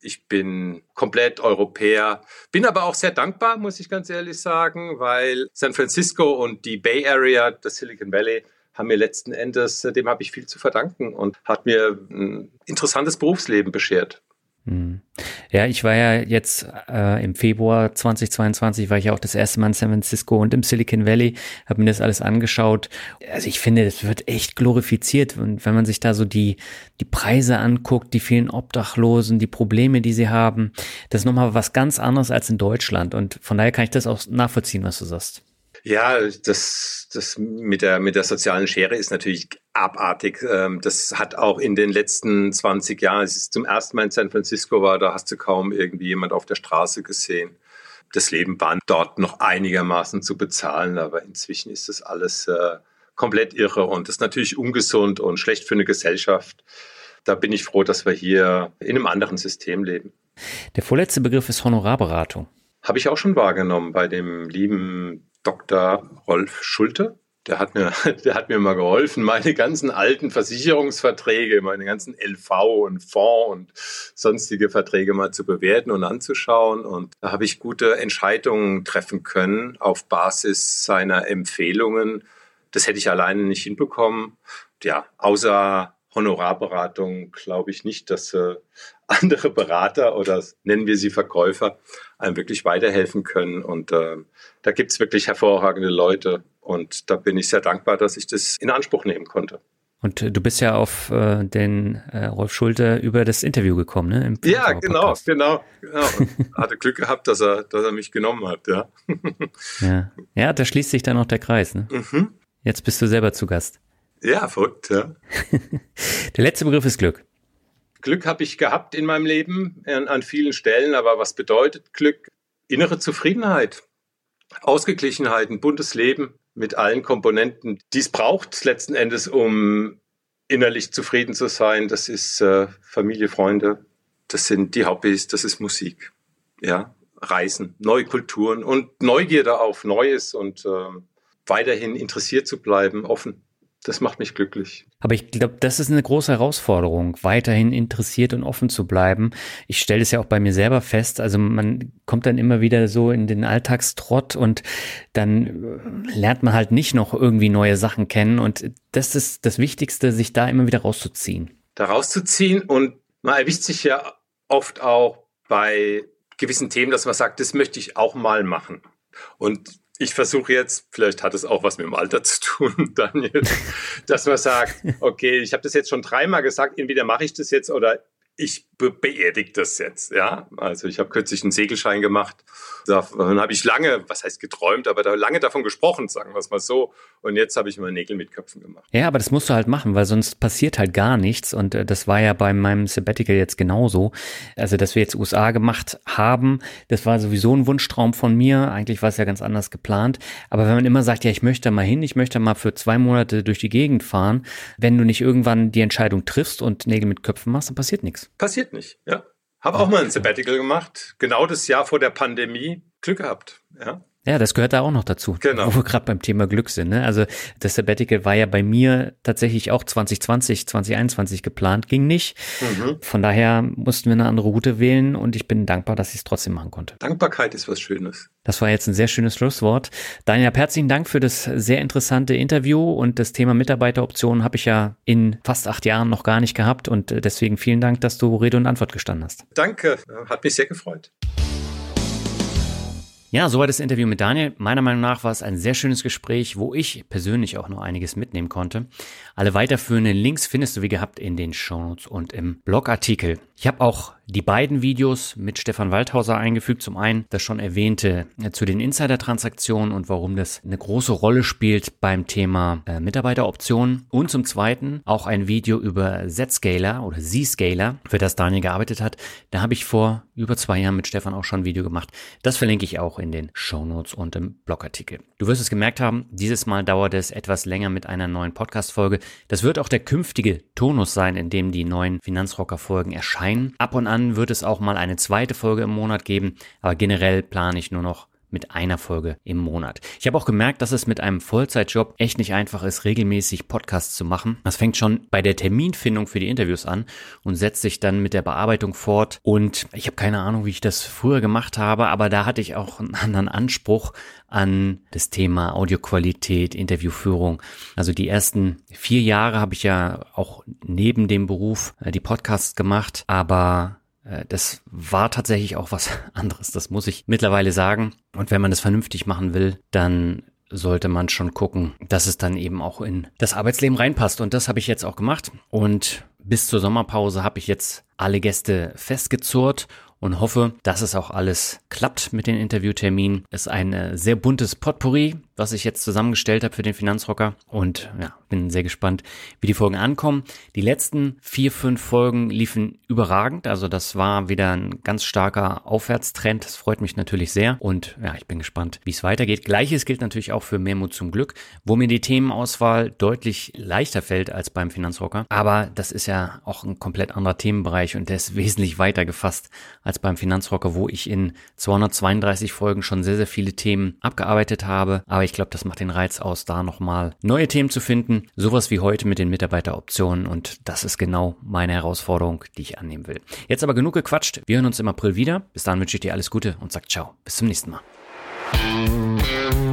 Ich bin komplett Europäer, bin aber auch sehr dankbar, muss ich ganz ehrlich sagen, weil San Francisco und die Bay Area, das Silicon Valley, haben mir letzten Endes, dem habe ich viel zu verdanken und hat mir ein interessantes Berufsleben beschert. Hm. Ja, ich war ja jetzt äh, im Februar 2022 war ich auch das erste Mal in San Francisco und im Silicon Valley, habe mir das alles angeschaut. Also ich finde, das wird echt glorifiziert und wenn man sich da so die die Preise anguckt, die vielen Obdachlosen, die Probleme, die sie haben, das ist nochmal was ganz anderes als in Deutschland und von daher kann ich das auch nachvollziehen, was du sagst. Ja, das, das mit der, mit der sozialen Schere ist natürlich abartig. Ähm, das hat auch in den letzten 20 Jahren, als ich zum ersten Mal in San Francisco war, da hast du kaum irgendwie jemand auf der Straße gesehen. Das Leben war dort noch einigermaßen zu bezahlen, aber inzwischen ist das alles äh, komplett irre und das ist natürlich ungesund und schlecht für eine Gesellschaft. Da bin ich froh, dass wir hier in einem anderen System leben. Der vorletzte Begriff ist Honorarberatung. Habe ich auch schon wahrgenommen bei dem lieben Dr. Rolf Schulte. Der hat mir, (laughs) der hat mir mal geholfen, meine ganzen alten Versicherungsverträge, meine ganzen LV und Fonds und sonstige Verträge mal zu bewerten und anzuschauen. Und da habe ich gute Entscheidungen treffen können auf Basis seiner Empfehlungen. Das hätte ich alleine nicht hinbekommen. Ja, außer Honorarberatung glaube ich nicht, dass äh, (laughs) andere Berater oder nennen wir sie Verkäufer einem wirklich weiterhelfen können. Und äh, da gibt es wirklich hervorragende Leute. Und da bin ich sehr dankbar, dass ich das in Anspruch nehmen konnte. Und äh, du bist ja auf äh, den äh, Rolf Schulte über das Interview gekommen, ne? Im ja, genau, genau, genau. (laughs) Hatte Glück gehabt, dass er, dass er mich genommen hat, ja. ja. Ja, da schließt sich dann noch der Kreis, ne? Mhm. Jetzt bist du selber zu Gast. Ja, verrückt, ja. (laughs) der letzte Begriff ist Glück. Glück habe ich gehabt in meinem Leben an, an vielen Stellen, aber was bedeutet Glück? Innere Zufriedenheit, Ausgeglichenheit, ein buntes Leben mit allen Komponenten, die es braucht letzten Endes, um innerlich zufrieden zu sein. Das ist äh, Familie, Freunde, das sind die Hobbys, das ist Musik, ja, Reisen, neue Kulturen und Neugierde auf Neues und äh, weiterhin interessiert zu bleiben, offen das macht mich glücklich. Aber ich glaube, das ist eine große Herausforderung, weiterhin interessiert und offen zu bleiben. Ich stelle es ja auch bei mir selber fest. Also man kommt dann immer wieder so in den Alltagstrott und dann äh, lernt man halt nicht noch irgendwie neue Sachen kennen. Und das ist das Wichtigste, sich da immer wieder rauszuziehen. Da rauszuziehen und man erwischt sich ja oft auch bei gewissen Themen, dass man sagt, das möchte ich auch mal machen. Und ich versuche jetzt, vielleicht hat es auch was mit dem Alter zu tun, (laughs) Daniel, dass man sagt, (laughs) okay, ich habe das jetzt schon dreimal gesagt, entweder mache ich das jetzt oder ich be beerdige das jetzt. Ja, also ich habe kürzlich einen Segelschein gemacht. Davon habe ich lange, was heißt geträumt, aber da lange davon gesprochen, sagen wir es mal so. Und jetzt habe ich mal Nägel mit Köpfen gemacht. Ja, aber das musst du halt machen, weil sonst passiert halt gar nichts. Und äh, das war ja bei meinem Sabbatical jetzt genauso. Also, dass wir jetzt USA gemacht haben, das war sowieso ein Wunschtraum von mir. Eigentlich war es ja ganz anders geplant. Aber wenn man immer sagt, ja, ich möchte mal hin, ich möchte mal für zwei Monate durch die Gegend fahren, wenn du nicht irgendwann die Entscheidung triffst und Nägel mit Köpfen machst, dann passiert nichts. Passiert nicht, ja. Habe auch mal ein Sabbatical gemacht, genau das Jahr vor der Pandemie. Glück gehabt, ja. Ja, das gehört da auch noch dazu, genau. wo wir gerade beim Thema Glück sind. Ne? Also das Sabbatical war ja bei mir tatsächlich auch 2020, 2021 geplant, ging nicht. Mhm. Von daher mussten wir eine andere Route wählen und ich bin dankbar, dass ich es trotzdem machen konnte. Dankbarkeit ist was Schönes. Das war jetzt ein sehr schönes Schlusswort. Daniel, herzlichen Dank für das sehr interessante Interview und das Thema Mitarbeiteroptionen habe ich ja in fast acht Jahren noch gar nicht gehabt und deswegen vielen Dank, dass du Rede und Antwort gestanden hast. Danke, hat mich sehr gefreut. Ja, soweit das Interview mit Daniel. Meiner Meinung nach war es ein sehr schönes Gespräch, wo ich persönlich auch noch einiges mitnehmen konnte. Alle weiterführenden Links findest du wie gehabt in den Shownotes und im Blogartikel. Ich habe auch die beiden Videos mit Stefan Waldhauser eingefügt. Zum einen das schon erwähnte äh, zu den Insider-Transaktionen und warum das eine große Rolle spielt beim Thema äh, Mitarbeiteroptionen. Und zum zweiten auch ein Video über Z-Scaler oder Z-Scaler, für das Daniel gearbeitet hat. Da habe ich vor über zwei Jahren mit Stefan auch schon ein Video gemacht. Das verlinke ich auch in den Show Notes und im Blogartikel. Du wirst es gemerkt haben, dieses Mal dauert es etwas länger mit einer neuen Podcast-Folge. Das wird auch der künftige Tonus sein, in dem die neuen Finanzrocker-Folgen erscheinen. Ab und an wird es auch mal eine zweite Folge im Monat geben, aber generell plane ich nur noch mit einer Folge im Monat. Ich habe auch gemerkt, dass es mit einem Vollzeitjob echt nicht einfach ist, regelmäßig Podcasts zu machen. Das fängt schon bei der Terminfindung für die Interviews an und setzt sich dann mit der Bearbeitung fort. Und ich habe keine Ahnung, wie ich das früher gemacht habe, aber da hatte ich auch einen anderen Anspruch an das Thema Audioqualität, Interviewführung. Also die ersten vier Jahre habe ich ja auch neben dem Beruf äh, die Podcasts gemacht, aber das war tatsächlich auch was (laughs) anderes, das muss ich mittlerweile sagen. Und wenn man das vernünftig machen will, dann sollte man schon gucken, dass es dann eben auch in das Arbeitsleben reinpasst. Und das habe ich jetzt auch gemacht. Und bis zur Sommerpause habe ich jetzt alle Gäste festgezurrt und hoffe, dass es auch alles klappt mit den Interviewterminen. Es ist ein äh, sehr buntes Potpourri was ich jetzt zusammengestellt habe für den Finanzrocker und ja, bin sehr gespannt, wie die Folgen ankommen. Die letzten vier, fünf Folgen liefen überragend, also das war wieder ein ganz starker Aufwärtstrend. Das freut mich natürlich sehr und ja, ich bin gespannt, wie es weitergeht. Gleiches gilt natürlich auch für Mehrmut zum Glück, wo mir die Themenauswahl deutlich leichter fällt als beim Finanzrocker. Aber das ist ja auch ein komplett anderer Themenbereich und der ist wesentlich weiter gefasst als beim Finanzrocker, wo ich in 232 Folgen schon sehr, sehr viele Themen abgearbeitet habe. Aber ich glaube, das macht den Reiz aus, da nochmal neue Themen zu finden. Sowas wie heute mit den Mitarbeiteroptionen und das ist genau meine Herausforderung, die ich annehmen will. Jetzt aber genug gequatscht. Wir hören uns im April wieder. Bis dahin wünsche ich dir alles Gute und sag ciao. Bis zum nächsten Mal.